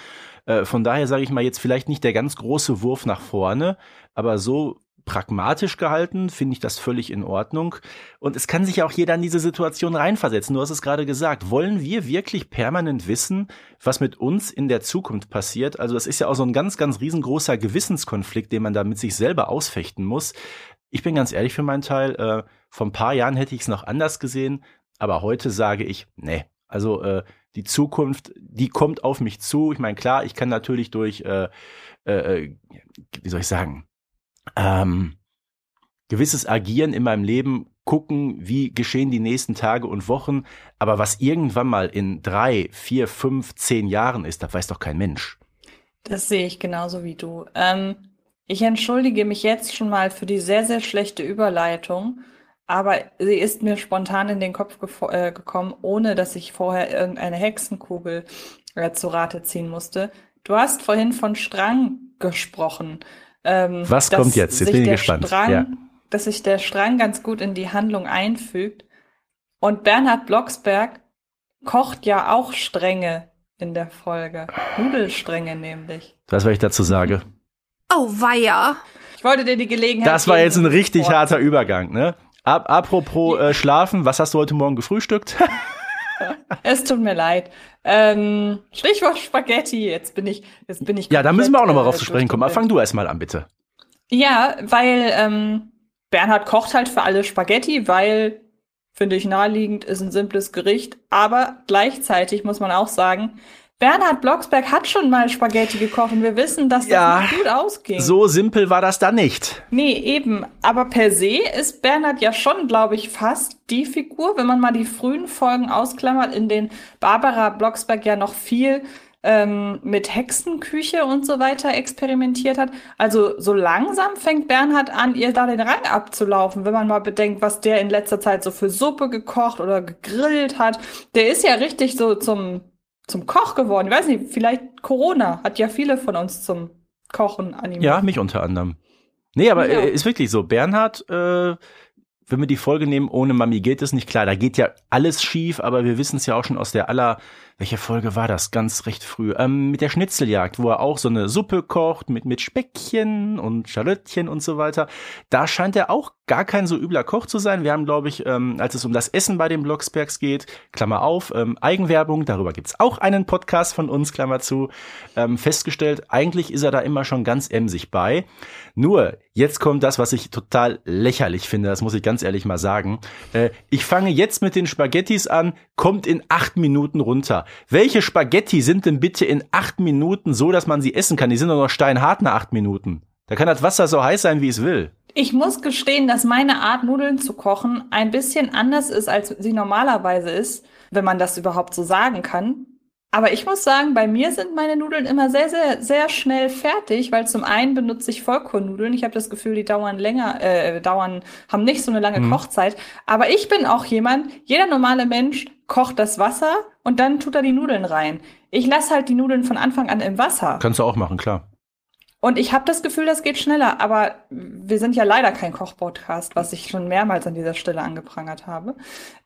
Äh, von daher sage ich mal jetzt vielleicht nicht der ganz große Wurf nach vorne, aber so pragmatisch gehalten, finde ich das völlig in Ordnung. Und es kann sich auch jeder in diese Situation reinversetzen. Du hast es gerade gesagt. Wollen wir wirklich permanent wissen, was mit uns in der Zukunft passiert? Also das ist ja auch so ein ganz, ganz riesengroßer Gewissenskonflikt, den man da mit sich selber ausfechten muss. Ich bin ganz ehrlich für meinen Teil, äh, vor ein paar Jahren hätte ich es noch anders gesehen, aber heute sage ich, nee, also äh, die Zukunft, die kommt auf mich zu. Ich meine, klar, ich kann natürlich durch, äh, äh, äh wie soll ich sagen, ähm, gewisses Agieren in meinem Leben gucken, wie geschehen die nächsten Tage und Wochen, aber was irgendwann mal in drei, vier, fünf, zehn Jahren ist, das weiß doch kein Mensch. Das sehe ich genauso wie du. Ähm, ich entschuldige mich jetzt schon mal für die sehr, sehr schlechte Überleitung, aber sie ist mir spontan in den Kopf äh, gekommen, ohne dass ich vorher irgendeine Hexenkugel äh, zu Rate ziehen musste. Du hast vorhin von Strang gesprochen. Ähm, Was kommt jetzt? Jetzt bin ich gespannt. Strang, ja. Dass sich der Strang ganz gut in die Handlung einfügt. Und Bernhard Blocksberg kocht ja auch Stränge in der Folge. Nudelstränge nämlich. Das, was ich dazu sage. Oh, weia. Ich wollte dir die Gelegenheit Das war jetzt ein richtig Wort harter Übergang, ne? Ab, apropos äh, Schlafen, was hast du heute Morgen gefrühstückt? (laughs) Es tut mir leid. Ähm, Stichwort Spaghetti. Jetzt bin ich, jetzt bin ich. ja, da müssen wir auch nochmal drauf zu äh, sprechen kommen. Fang du erst mal an, bitte. Ja, weil ähm, Bernhard kocht halt für alle Spaghetti, weil, finde ich naheliegend, ist ein simples Gericht. Aber gleichzeitig muss man auch sagen, Bernhard Blocksberg hat schon mal Spaghetti gekocht und wir wissen, dass das Ja, nicht gut ausging. So simpel war das dann nicht. Nee, eben. Aber per se ist Bernhard ja schon, glaube ich, fast die Figur, wenn man mal die frühen Folgen ausklammert, in denen Barbara Blocksberg ja noch viel ähm, mit Hexenküche und so weiter experimentiert hat. Also so langsam fängt Bernhard an, ihr da den Rang abzulaufen, wenn man mal bedenkt, was der in letzter Zeit so für Suppe gekocht oder gegrillt hat. Der ist ja richtig so zum, zum Koch geworden. Ich weiß nicht, vielleicht Corona hat ja viele von uns zum Kochen animiert. Ja, mich unter anderem. Nee, aber Ja. äh, ist wirklich so. Bernhard, äh, wenn wir die Folge nehmen, ohne Mami geht es nicht klar. Da geht ja alles schief, aber wir wissen es ja auch schon aus der aller, welche Folge war das? Ganz recht früh. Ähm, mit der Schnitzeljagd, wo er auch so eine Suppe kocht mit, mit Speckchen und Schalöttchen und so weiter. Da scheint er auch gar kein so übler Koch zu sein. Wir haben, glaube ich, ähm, als es um das Essen bei den Blocksbergs geht, Klammer auf, ähm, Eigenwerbung, darüber gibt's auch einen Podcast von uns, Klammer zu, ähm, festgestellt, eigentlich ist er da immer schon ganz emsig bei. Nur, jetzt kommt das, was ich total lächerlich finde, das muss ich ganz ehrlich mal sagen. Äh, ich fange jetzt mit den Spaghettis an, kommt in acht Minuten runter. Welche Spaghetti sind denn bitte in acht Minuten so, dass man sie essen kann? Die sind doch noch steinhart nach acht Minuten. Da kann das Wasser so heiß sein, wie es will. Ich muss gestehen, dass meine Art, Nudeln zu kochen, ein bisschen anders ist, als sie normalerweise ist, wenn man das überhaupt so sagen kann. Aber ich muss sagen, bei mir sind meine Nudeln immer sehr, sehr, sehr schnell fertig, weil zum einen benutze ich Vollkornnudeln. Ich habe das Gefühl, die dauern länger, äh, dauern, haben nicht so eine lange Kochzeit. Aber ich bin auch jemand, jeder normale Mensch kocht das Wasser und dann tut er die Nudeln rein. Ich lasse halt die Nudeln von Anfang an im Wasser. Kannst du auch machen, klar. Und ich habe das Gefühl, das geht schneller, aber wir sind ja leider kein Kochpodcast, was ich schon mehrmals an dieser Stelle angeprangert habe.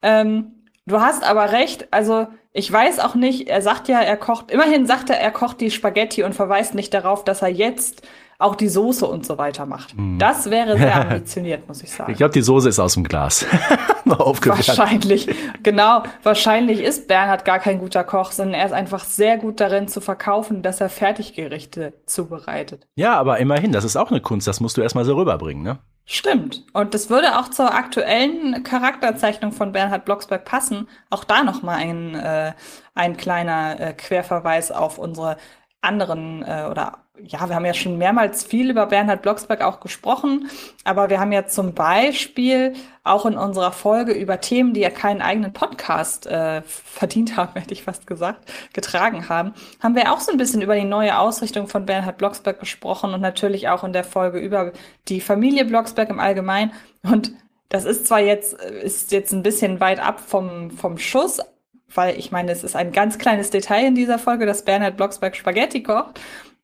Ähm, du hast aber recht, also ich weiß auch nicht, er sagt ja, er kocht, immerhin sagt er, er kocht die Spaghetti und verweist nicht darauf, dass er jetzt auch die Soße und so weiter macht. Das wäre sehr (laughs) ambitioniert, muss ich sagen. Ich glaube, die Soße ist aus dem Glas. (laughs) Wahrscheinlich, genau. Wahrscheinlich ist Bernhard gar kein guter Koch, sondern er ist einfach sehr gut darin zu verkaufen, dass er Fertiggerichte zubereitet. Ja, aber immerhin, das ist auch eine Kunst, das musst du erstmal so rüberbringen, ne? Stimmt. Und das würde auch zur aktuellen Charakterzeichnung von Bernhard Blocksberg passen. Auch da nochmal ein, äh, ein kleiner äh, Querverweis auf unsere anderen äh, oder ja, wir haben ja schon mehrmals viel über Bernhard Blocksberg auch gesprochen, aber wir haben ja zum Beispiel auch in unserer Folge über Themen, die ja keinen eigenen Podcast äh, verdient haben, (laughs) hätte ich fast gesagt, getragen haben, haben wir auch so ein bisschen über die neue Ausrichtung von Bernhard Blocksberg gesprochen und natürlich auch in der Folge über die Familie Blocksberg im Allgemeinen. Und das ist zwar jetzt, ist jetzt ein bisschen weit ab vom, vom Schuss, weil ich meine, es ist ein ganz kleines Detail in dieser Folge, dass Bernhard Blocksberg Spaghetti kocht.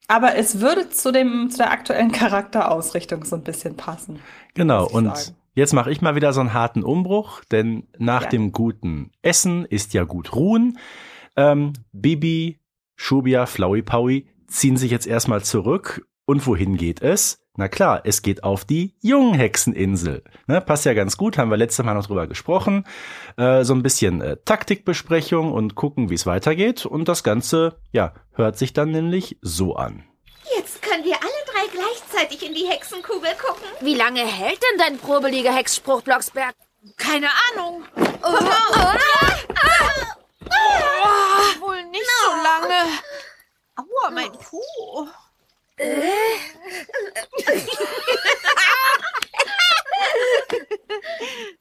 Aber es würde zu dem, zu der aktuellen Charakterausrichtung so ein bisschen passen. Genau, und sagen. jetzt mache ich mal wieder so einen harten Umbruch, denn nach Ja. dem guten Essen ist ja gut ruhen. Ähm, Bibi, Shubia, Flowey Powie ziehen sich jetzt erstmal zurück. Und wohin geht es? Na klar, es geht auf die Junghexeninsel. Ne, passt ja ganz gut, haben wir letztes Mal noch drüber gesprochen. Äh, so ein bisschen äh, Taktikbesprechung und gucken, wie es weitergeht. Und das Ganze, ja, hört sich dann nämlich so an. Jetzt können wir alle drei gleichzeitig in die Hexenkugel gucken. Wie lange hält denn dein probeliger Hexspruch, Blocksberg? Keine Ahnung. Wohl nicht so lange. Aua, mein Po.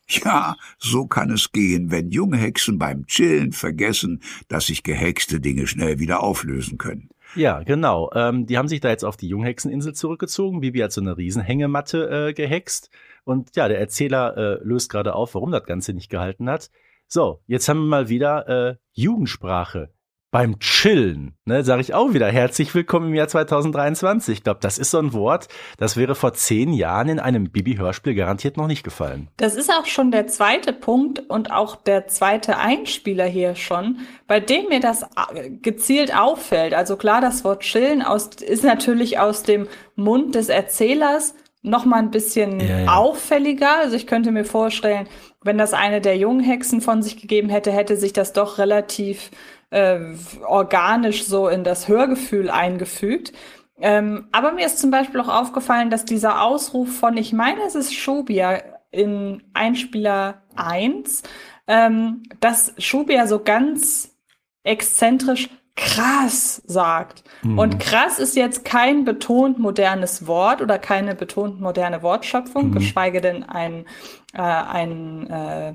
Ja, so kann es gehen, wenn junge Hexen beim Chillen vergessen, dass sich gehexte Dinge schnell wieder auflösen können. Ja, genau. Ähm, die haben sich da jetzt auf die Junghexeninsel zurückgezogen. Bibi hat so eine Riesenhängematte äh, gehext. Und ja, der Erzähler äh, löst gerade auf, warum das Ganze nicht gehalten hat. So, jetzt haben wir mal wieder äh, Jugendsprache. Beim Chillen, ne, sage ich auch wieder herzlich willkommen im Jahr 2023. Ich glaube, das ist so ein Wort, das wäre vor zehn Jahren in einem Bibi-Hörspiel garantiert noch nicht gefallen. Das ist auch schon der zweite Punkt und auch der zweite Einspieler hier schon, bei dem mir das äh, gezielt auffällt. Also klar, das Wort Chillen aus, ist natürlich aus dem Mund des Erzählers noch mal ein bisschen Ja, ja. auffälliger. Also ich könnte mir vorstellen, wenn das eine der jungen Hexen von sich gegeben hätte, hätte sich das doch relativ äh, organisch so in das Hörgefühl eingefügt. Ähm, aber mir ist zum Beispiel auch aufgefallen, dass dieser Ausruf von, ich meine, es ist Shobia in Einspieler 1, ähm, dass Shobia so ganz exzentrisch krass sagt. Und krass ist jetzt kein betont modernes Wort oder keine betont moderne Wortschöpfung, geschweige denn ein, äh, ein äh,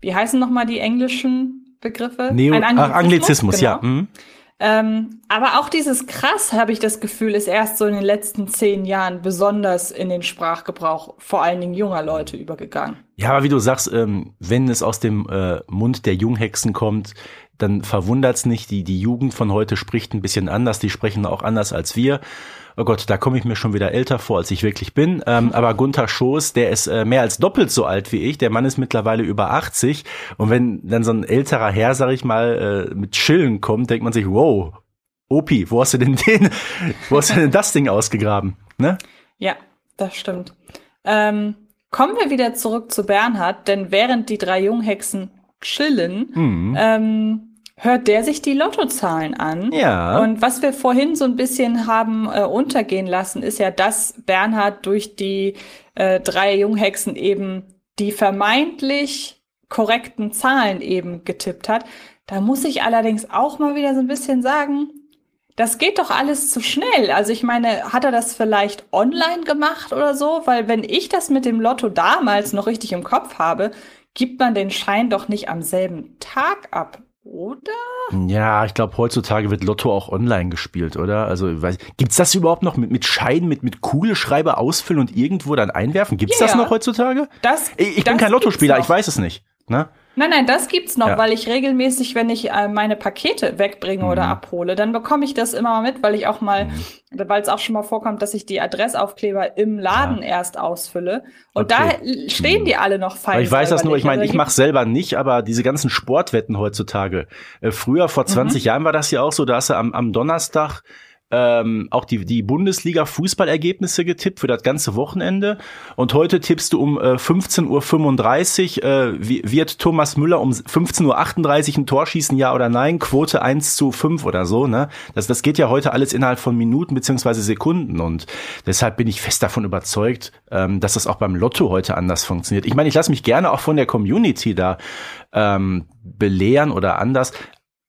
wie heißen nochmal die englischen Begriffe? Neo ein Ach, Anglizismus, genau. ja. Mhm. Ähm, aber auch dieses krass, habe ich das Gefühl, ist erst so in den letzten zehn Jahren besonders in den Sprachgebrauch vor allen Dingen junger Leute übergegangen. Ja, aber wie du sagst, ähm, wenn es aus dem äh, Mund der Junghexen kommt, dann verwundert's nicht. Die, die Jugend von heute spricht ein bisschen anders. Die sprechen auch anders als wir. Oh Gott, da komme ich mir schon wieder älter vor, als ich wirklich bin. Ähm, aber Gunther Schoß, der ist äh, mehr als doppelt so alt wie ich. Der Mann ist mittlerweile über 80. Und wenn dann so ein älterer Herr, sag ich mal, äh, mit Chillen kommt, denkt man sich, wow, Opi, wo hast du denn den, wo hast du denn das Ding ausgegraben? Ne? Ja, das stimmt. Ähm, kommen wir wieder zurück zu Bernhard, denn während die drei Junghexen chillen, Mhm. ähm, hört der sich die Lottozahlen an. Ja. Und was wir vorhin so ein bisschen haben äh, untergehen lassen, ist ja, dass Bernhard durch die äh, drei Junghexen eben die vermeintlich korrekten Zahlen eben getippt hat. Da muss ich allerdings auch mal wieder so ein bisschen sagen, das geht doch alles zu schnell. Also ich meine, hat er das vielleicht online gemacht oder so? Weil wenn ich das mit dem Lotto damals noch richtig im Kopf habe, gibt man den Schein doch nicht am selben Tag ab, oder? Ja, ich glaube, heutzutage wird Lotto auch online gespielt, oder? Also, ich weiß, gibt's das überhaupt noch mit, mit Scheinen, mit, mit Kugelschreiber ausfüllen und irgendwo dann einwerfen? Gibt's Ja, das ja. noch heutzutage? Das, Ich, ich bin das kein Lottospieler, ich weiß es nicht. Ne? Nein, nein, das gibt's noch, Ja. weil ich regelmäßig, wenn ich äh, meine Pakete wegbringe oder Mhm. abhole, dann bekomme ich das immer mal mit, weil ich auch mal, weil es auch schon mal vorkommt, dass ich die Adressaufkleber im Laden erst ausfülle. Und Okay. da stehen die alle noch. Aber ich weiß das nur, ich meine, ich mache selber nicht, aber diese ganzen Sportwetten heutzutage. Äh, früher, vor 20 Mhm. Jahren war das ja auch so, da hast du am, am Donnerstag ähm, auch die, die Bundesliga-Fußballergebnisse getippt für das ganze Wochenende. Und heute tippst du um äh, 15.35 Uhr, äh, wird Thomas Müller um 15.38 Uhr ein Tor schießen, ja oder nein? Quote 1 zu 5 oder so. Ne? Das, das geht ja heute alles innerhalb von Minuten beziehungsweise Sekunden. Und deshalb bin ich fest davon überzeugt, ähm, dass das auch beim Lotto heute anders funktioniert. Ich meine, ich lasse mich gerne auch von der Community da ähm, belehren oder anders.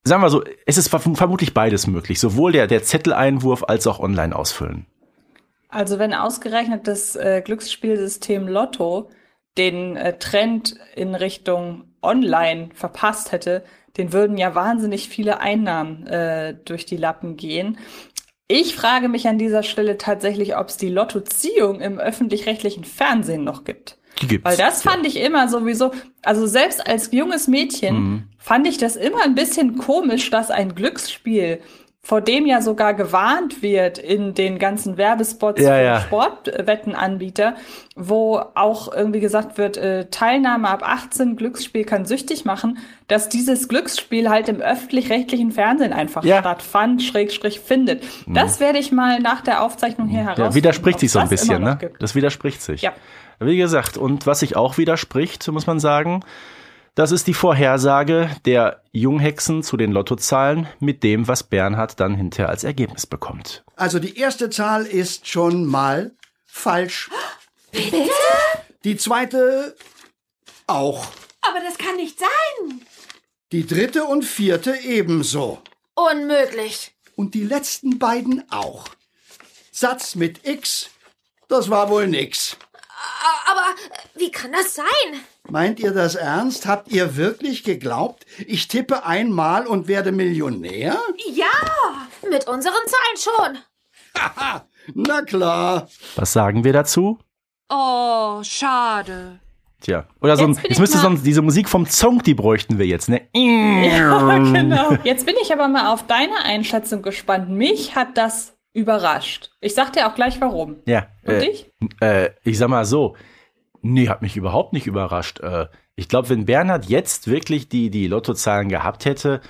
Sagen wir so, es ist verm- vermutlich beides möglich. Sowohl der, der Zetteleinwurf als auch online ausfüllen. Also wenn ausgerechnet das äh, Glücksspielsystem Lotto den äh, Trend in Richtung Online verpasst hätte, den würden ja wahnsinnig viele Einnahmen äh, durch die Lappen gehen. Ich frage mich an dieser Stelle tatsächlich, ob es die Lottoziehung im öffentlich-rechtlichen Fernsehen noch gibt. Die gibt's. Weil das fand ich immer sowieso, also selbst als junges Mädchen Mhm. fand ich das immer ein bisschen komisch, dass ein Glücksspiel, vor dem ja sogar gewarnt wird in den ganzen Werbespots Ja, für ja. Sportwettenanbieter, wo auch irgendwie gesagt wird, äh, Teilnahme ab 18, Glücksspiel kann süchtig machen, dass dieses Glücksspiel halt im öffentlich-rechtlichen Fernsehen einfach Ja. stattfand, Schrägstrich findet. Das werde ich mal nach der Aufzeichnung hier heraus. Ja, widerspricht sich so ein bisschen, ne? Das widerspricht sich. Ja. Wie gesagt, und was sich auch widerspricht, muss man sagen, das ist die Vorhersage der Junghexen zu den Lottozahlen mit dem, was Bernhard dann hinterher als Ergebnis bekommt. Also die erste Zahl ist schon mal falsch. (gasps) Bitte? Die zweite auch. Aber das kann nicht sein. Die dritte und vierte ebenso. Unmöglich. Und die letzten beiden auch. Satz mit X, das war wohl nix. Aber wie kann das sein? Meint ihr das ernst? Habt ihr wirklich geglaubt, ich tippe einmal und werde Millionär? Ja, mit unseren Zahlen schon. (laughs) Na klar. Was sagen wir dazu? Oh, schade. Tja. Oder so ein, Jetzt jetzt müsste sonst diese Musik vom Zonk, die bräuchten wir jetzt, ne? (laughs) Ja, genau. (laughs) Jetzt bin ich aber mal auf deine Einschätzung gespannt. Mich hat das überrascht. Ich sag dir auch gleich warum. Ja. Und äh, dich? Äh, ich sag mal so, nee, hat mich überhaupt nicht überrascht. Äh, ich glaube, wenn Bernhard jetzt wirklich die, die Lottozahlen gehabt hätte,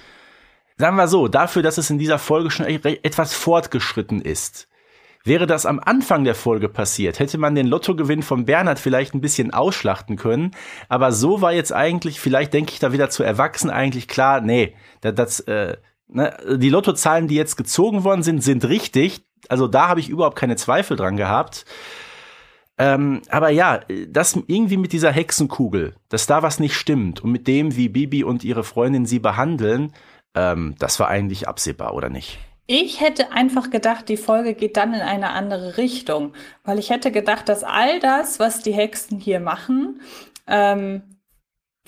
sagen wir so, dafür, dass es in dieser Folge schon e- etwas fortgeschritten ist, wäre das am Anfang der Folge passiert, hätte man den Lottogewinn von Bernhard vielleicht ein bisschen ausschlachten können. Aber so war jetzt eigentlich, vielleicht denke ich da wieder zu erwachsen, eigentlich klar, nee, das, das äh, ne, die Lottozahlen, die jetzt gezogen worden sind, sind richtig. Also da habe ich überhaupt keine Zweifel dran gehabt. Ähm, aber ja, das irgendwie mit dieser Hexenkugel, dass da was nicht stimmt und mit dem, wie Bibi und ihre Freundin sie behandeln, ähm, das war eigentlich absehbar, oder nicht? Ich hätte einfach gedacht, die Folge geht dann in eine andere Richtung, weil ich hätte gedacht, dass all das, was die Hexen hier machen, ähm,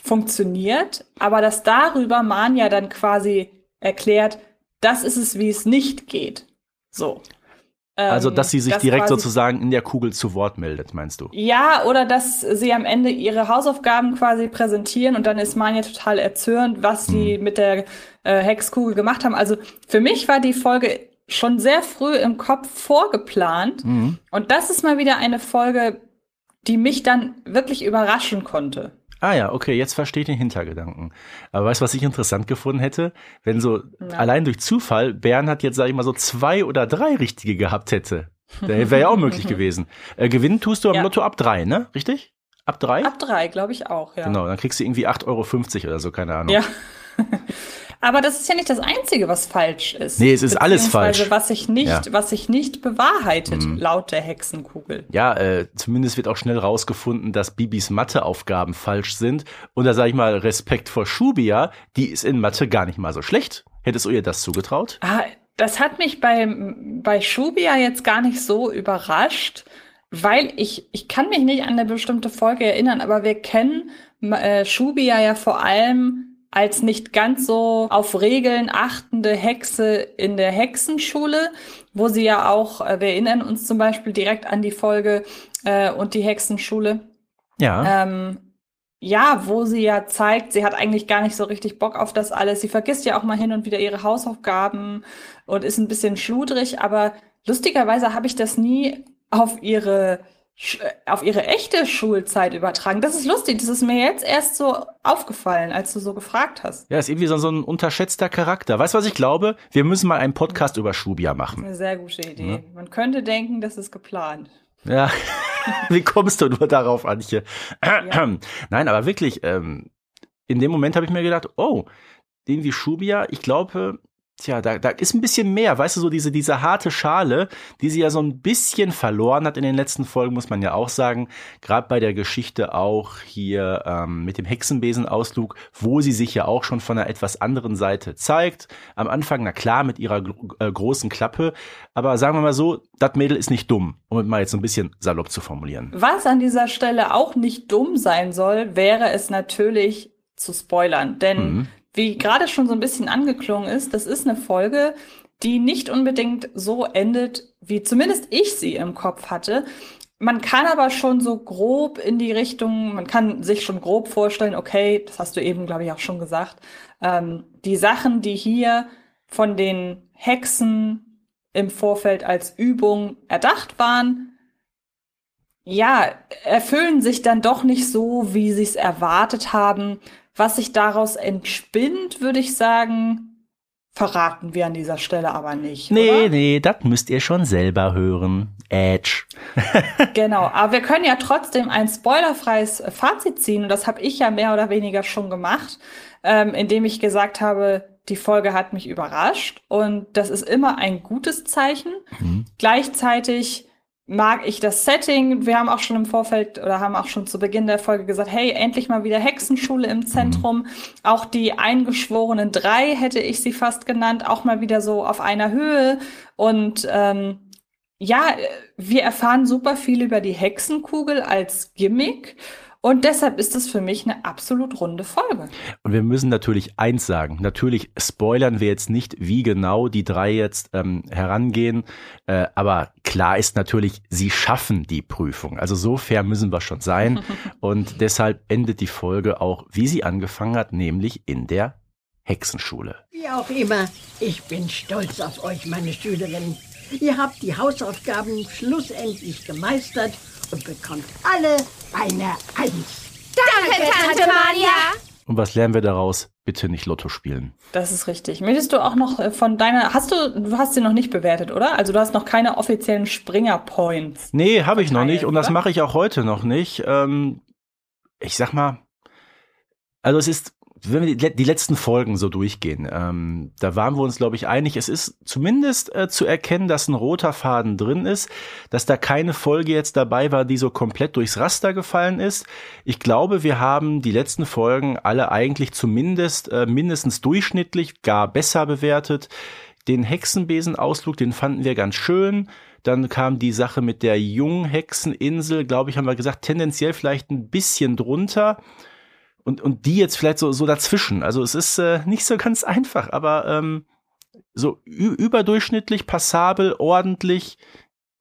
funktioniert, aber dass darüber Manja dann quasi erklärt, das ist es, wie es nicht geht. So. Ähm, Also, dass sie sich direkt quasi- sozusagen in der Kugel zu Wort meldet, meinst du? Ja, oder dass sie am Ende ihre Hausaufgaben quasi präsentieren und dann ist Manja total erzürnt, was sie mit der äh, Hexkugel gemacht haben. Also für mich war die Folge schon sehr früh im Kopf vorgeplant und das ist mal wieder eine Folge, die mich dann wirklich überraschen konnte. Ah ja, okay, jetzt verstehe ich den Hintergedanken. Aber weißt du, was ich interessant gefunden hätte? Wenn so allein durch Zufall Bernhard jetzt, sag ich mal, so zwei oder drei richtige gehabt hätte. Wäre ja auch möglich (laughs) gewesen. Äh, gewinnen tust du am Ja. Lotto ab drei, ne? Richtig? Ab drei? Ab drei, glaube ich auch, ja. Genau, dann kriegst du irgendwie 8,50 Euro oder so, keine Ahnung. Ja. (laughs) Aber das ist ja nicht das Einzige, was falsch ist. Nee, es ist alles falsch. Was sich nicht, Ja. was sich nicht bewahrheitet, laut der Hexenkugel. Ja, äh, zumindest wird auch schnell rausgefunden, dass Bibis Matheaufgaben falsch sind. Und da sage ich mal, Respekt vor Shubia, die ist in Mathe gar nicht mal so schlecht. Hättest du ihr das zugetraut? Ah, das hat mich bei, bei Shubia jetzt gar nicht so überrascht, weil ich, ich kann mich nicht an eine bestimmte Folge erinnern, aber wir kennen äh, Shubia ja vor allem als nicht ganz so auf Regeln achtende Hexe in der Hexenschule, wo sie ja auch, äh, wir erinnern uns zum Beispiel direkt an die Folge äh, und die Hexenschule, Ja. ähm, ja, wo sie ja zeigt, sie hat eigentlich gar nicht so richtig Bock auf das alles. Sie vergisst ja auch mal hin und wieder ihre Hausaufgaben und ist ein bisschen schludrig, aber lustigerweise habe ich das nie auf ihre auf ihre echte Schulzeit übertragen. Das ist lustig, das ist mir jetzt erst so aufgefallen, als du so gefragt hast. Ja, ist irgendwie so, so ein unterschätzter Charakter. Weißt du, was ich glaube? Wir müssen mal einen Podcast über Shubia machen. Eine sehr gute Idee. Man könnte denken, das ist geplant. Ja. (laughs) Wie kommst du nur darauf, Antje? (clears throat) Nein, aber wirklich, ähm, in dem Moment habe ich mir gedacht, oh, irgendwie Shubia, ich glaube, tja, da, da ist ein bisschen mehr, weißt du, so diese, diese harte Schale, die sie ja so ein bisschen verloren hat in den letzten Folgen, muss man ja auch sagen. Gerade bei der Geschichte auch hier ähm, mit dem Hexenbesenausflug, wo sie sich ja auch schon von einer etwas anderen Seite zeigt. Am Anfang, na klar, mit ihrer äh, großen Klappe, aber sagen wir mal so, das Mädel ist nicht dumm, um es mal jetzt so ein bisschen salopp zu formulieren. Was an dieser Stelle auch nicht dumm sein soll, wäre es natürlich zu spoilern. Denn Mhm. Wie gerade schon so ein bisschen angeklungen ist, das ist eine Folge, die nicht unbedingt so endet, wie zumindest ich sie im Kopf hatte. Man kann aber schon so grob in die Richtung, man kann sich schon grob vorstellen, okay, das hast du eben, glaube ich, auch schon gesagt, ähm, die Sachen, die hier von den Hexen im Vorfeld als Übung erdacht waren, ja, erfüllen sich dann doch nicht so, wie sie es erwartet haben. Was sich daraus entspinnt, würde ich sagen, verraten wir an dieser Stelle aber nicht. Nee, oder? nee, das müsst ihr schon selber hören. Edge. (laughs) Genau, aber wir können ja trotzdem ein spoilerfreies Fazit ziehen und das habe ich ja mehr oder weniger schon gemacht, ähm, indem ich gesagt habe, die Folge hat mich überrascht und das ist immer ein gutes Zeichen. Gleichzeitig mag ich das Setting. Wir haben auch schon im Vorfeld oder haben auch schon zu Beginn der Folge gesagt, hey, endlich mal wieder Hexenschule im Zentrum. Auch die eingeschworenen drei hätte ich sie fast genannt, auch mal wieder so auf einer Höhe und ähm, ja, wir erfahren super viel über die Hexenkugel als Gimmick Und deshalb ist es für mich eine absolut runde Folge. Und wir müssen natürlich eins sagen. Natürlich spoilern wir jetzt nicht, wie genau die drei jetzt ähm, herangehen. Äh, aber klar ist natürlich, sie schaffen die Prüfung. Also so fair müssen wir schon sein. (laughs) Und deshalb endet die Folge auch, wie sie angefangen hat, nämlich in der Hexenschule. Wie auch immer, ich bin stolz auf euch, meine Schülerinnen. Ihr habt die Hausaufgaben schlussendlich gemeistert und bekommt alle eine Eins. Danke, Tante Mania. Und was lernen wir daraus? Bitte nicht Lotto spielen. Das ist richtig. Möchtest du auch noch äh, von deiner, hast du, du hast sie noch nicht bewertet, oder? Also du hast noch keine offiziellen Springer-Points. Nee, habe ich noch nicht und das oder? mache ich auch heute noch nicht. Ähm, ich sag mal, also es ist, wenn wir die, die letzten Folgen so durchgehen, ähm, da waren wir uns, glaube ich, einig, es ist zumindest äh, zu erkennen, dass ein roter Faden drin ist, dass da keine Folge jetzt dabei war, die so komplett durchs Raster gefallen ist. Ich glaube, wir haben die letzten Folgen alle eigentlich zumindest äh, mindestens durchschnittlich, gar besser bewertet. Den Hexenbesenausflug, den fanden wir ganz schön. Dann kam die Sache mit der Junghexeninsel, glaube ich, haben wir gesagt, tendenziell vielleicht ein bisschen drunter. Und, und die jetzt vielleicht so, so dazwischen. Also es ist äh, nicht so ganz einfach, aber ähm, so überdurchschnittlich, passabel, ordentlich,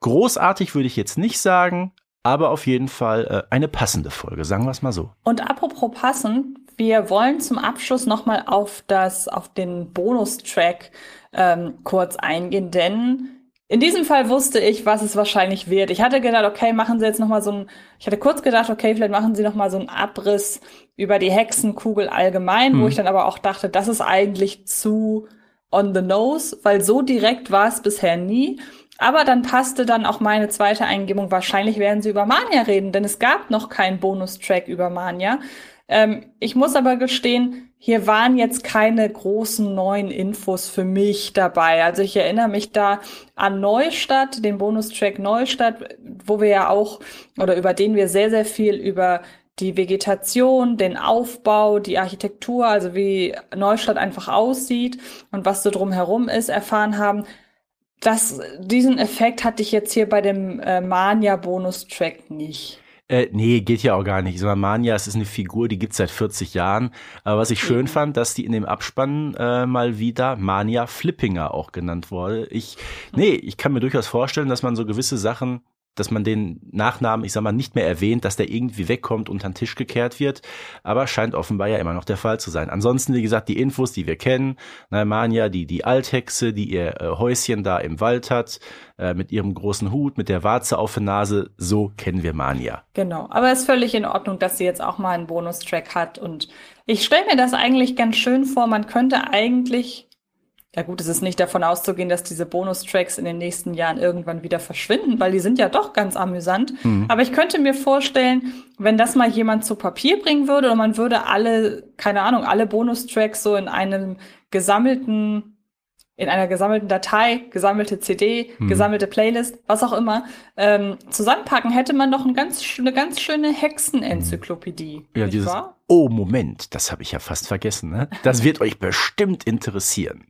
großartig würde ich jetzt nicht sagen, aber auf jeden Fall äh, eine passende Folge, sagen wir es mal so. Und apropos passend, wir wollen zum Abschluss nochmal auf das, auf den Bonustrack ähm, kurz eingehen, denn in diesem Fall wusste ich, was es wahrscheinlich wird. Ich hatte gedacht, okay, machen Sie jetzt nochmal so ein, ich hatte kurz gedacht, okay, vielleicht machen Sie nochmal so einen Abriss über die Hexenkugel allgemein, wo Mhm. ich dann aber auch dachte, das ist eigentlich zu on the nose, weil so direkt war es bisher nie. Aber dann passte dann auch meine zweite Eingebung, wahrscheinlich werden sie über Mania reden, denn es gab noch keinen Bonustrack über Mania. Ähm, ich muss aber gestehen, hier waren jetzt keine großen neuen Infos für mich dabei. Also ich erinnere mich da an Neustadt, den Bonustrack Neustadt, wo wir ja auch, oder über den wir sehr, sehr viel über die Vegetation, den Aufbau, die Architektur, also wie Neustadt einfach aussieht und was so drumherum ist, erfahren haben. Das, diesen Effekt hatte ich jetzt hier bei dem äh, Mania-Bonus-Track nicht. Äh, nee, geht ja auch gar nicht. So Mania, es ist eine Figur, die gibt's seit 40 Jahren. Aber was ich schön fand, dass die in dem Abspann äh, mal wieder Mania Flippinger auch genannt wurde. Ich, nee, ich kann mir durchaus vorstellen, dass man so gewisse Sachen, dass man den Nachnamen, ich sag mal, nicht mehr erwähnt, dass der irgendwie wegkommt, unter den Tisch gekehrt wird. Aber scheint offenbar ja immer noch der Fall zu sein. Ansonsten, wie gesagt, die Infos, die wir kennen. Na, Mania, die, die Althexe, die ihr äh, Häuschen da im Wald hat, äh, mit ihrem großen Hut, mit der Warze auf der Nase. So kennen wir Mania. Genau, aber es ist völlig in Ordnung, dass sie jetzt auch mal einen Bonustrack hat. Und ich stelle mir das eigentlich ganz schön vor. Man könnte eigentlich, ja gut, es ist nicht davon auszugehen, dass diese Bonustracks in den nächsten Jahren irgendwann wieder verschwinden, weil die sind ja doch ganz amüsant. Aber ich könnte mir vorstellen, wenn das mal jemand zu Papier bringen würde oder man würde alle, keine Ahnung, alle Bonustracks so in einem gesammelten in einer gesammelten Datei, gesammelte CD, Hm. gesammelte Playlist, was auch immer, ähm, zusammenpacken, hätte man doch ein ganz, eine ganz schöne Hexenenzyklopädie. Ja, nicht dieses, wahr? oh Moment, das habe ich ja fast vergessen. Ne? Das wird euch bestimmt interessieren.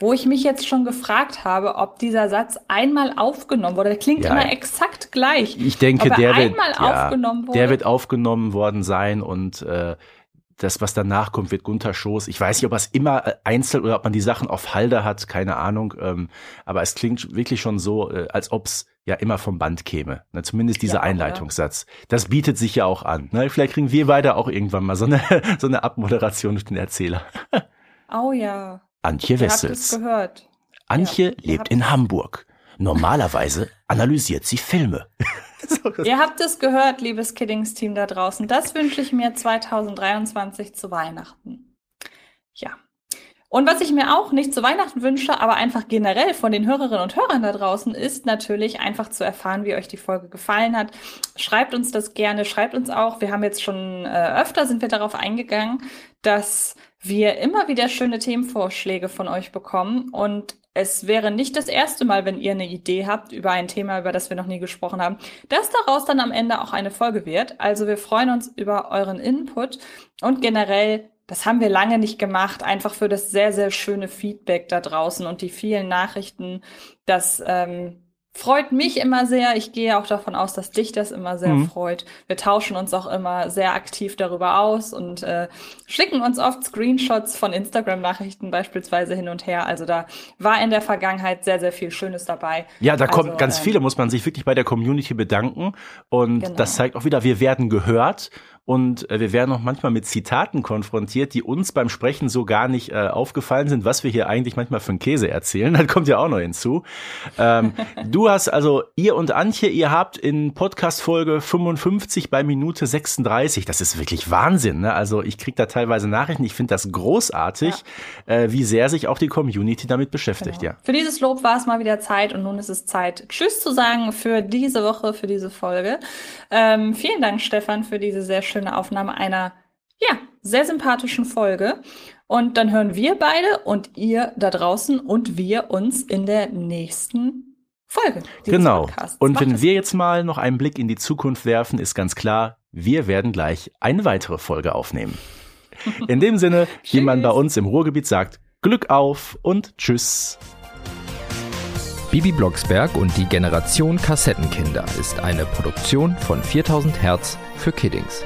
Wo ich mich jetzt schon gefragt habe, ob dieser Satz einmal aufgenommen wurde. Der klingt Ja. immer exakt gleich. Ich denke, er der wird, ja, aufgenommen wurde. der wird aufgenommen worden sein und äh, das, was danach kommt, wird Gunther Schoß. Ich weiß nicht, ob er es immer äh, einzeln oder ob man die Sachen auf Halde hat, keine Ahnung. Ähm, aber es klingt wirklich schon so, äh, als ob es ja immer vom Band käme. Ne? Zumindest dieser Ja? Einleitungssatz. Das bietet sich ja auch an. Ne? Vielleicht kriegen wir beide auch irgendwann mal so eine, (laughs) so eine Abmoderation durch den Erzähler. (laughs) Oh ja. Antje Ihr habt es Wessels. gehört. Antje Ja, lebt in Hamburg. Normalerweise (laughs) analysiert sie Filme. (laughs) Ihr habt es gehört, liebes Kiddings-Team da draußen. Das wünsche ich mir 2023 zu Weihnachten. Ja. Und was ich mir auch nicht zu Weihnachten wünsche, aber einfach generell von den Hörerinnen und Hörern da draußen, ist natürlich einfach zu erfahren, wie euch die Folge gefallen hat. Schreibt uns das gerne, schreibt uns auch. Wir haben jetzt schon äh, öfter sind wir darauf eingegangen, dass wir immer wieder schöne Themenvorschläge von euch bekommen und es wäre nicht das erste Mal, wenn ihr eine Idee habt über ein Thema, über das wir noch nie gesprochen haben, dass daraus dann am Ende auch eine Folge wird. Also wir freuen uns über euren Input und generell, das haben wir lange nicht gemacht, einfach für das sehr, sehr schöne Feedback da draußen und die vielen Nachrichten, dass, ähm, freut mich immer sehr. Ich gehe auch davon aus, dass dich das immer sehr mhm. freut. Wir tauschen uns auch immer sehr aktiv darüber aus und äh, schicken uns oft Screenshots von Instagram-Nachrichten beispielsweise hin und her. Also da war in der Vergangenheit sehr, sehr viel Schönes dabei. Ja, da also, kommt ganz ähm, viele, muss man sich wirklich bei der Community bedanken. Und genau. das zeigt auch wieder, wir werden gehört und äh, wir werden auch manchmal mit Zitaten konfrontiert, die uns beim Sprechen so gar nicht äh, aufgefallen sind, was wir hier eigentlich manchmal für einen Käse erzählen. (laughs) Das kommt ja auch noch hinzu. Ähm, du hast also, ihr und Antje, ihr habt in Podcast-Folge 55 bei Minute 36, das ist wirklich Wahnsinn. Ne? Also ich kriege da teilweise Nachrichten, ich finde das großartig, ja. äh, wie sehr sich auch die Community damit beschäftigt. Genau. Ja. Für dieses Lob war es mal wieder Zeit und nun ist es Zeit, Tschüss zu sagen für diese Woche, für diese Folge. Ähm, vielen Dank, Stefan, für diese sehr schöne Aufnahme einer, ja, sehr sympathischen Folge. Und dann hören wir beide und ihr da draußen und wir uns in der nächsten Folge. Genau. Podcasts. Und Macht wenn wir jetzt mal noch einen Blick in die Zukunft werfen, ist ganz klar, wir werden gleich eine weitere Folge aufnehmen. (laughs) In dem Sinne, wie man bei uns im Ruhrgebiet sagt, Glück auf und tschüss. Bibi Blocksberg und die Generation Kassettenkinder ist eine Produktion von 4000 Hertz für Kiddings.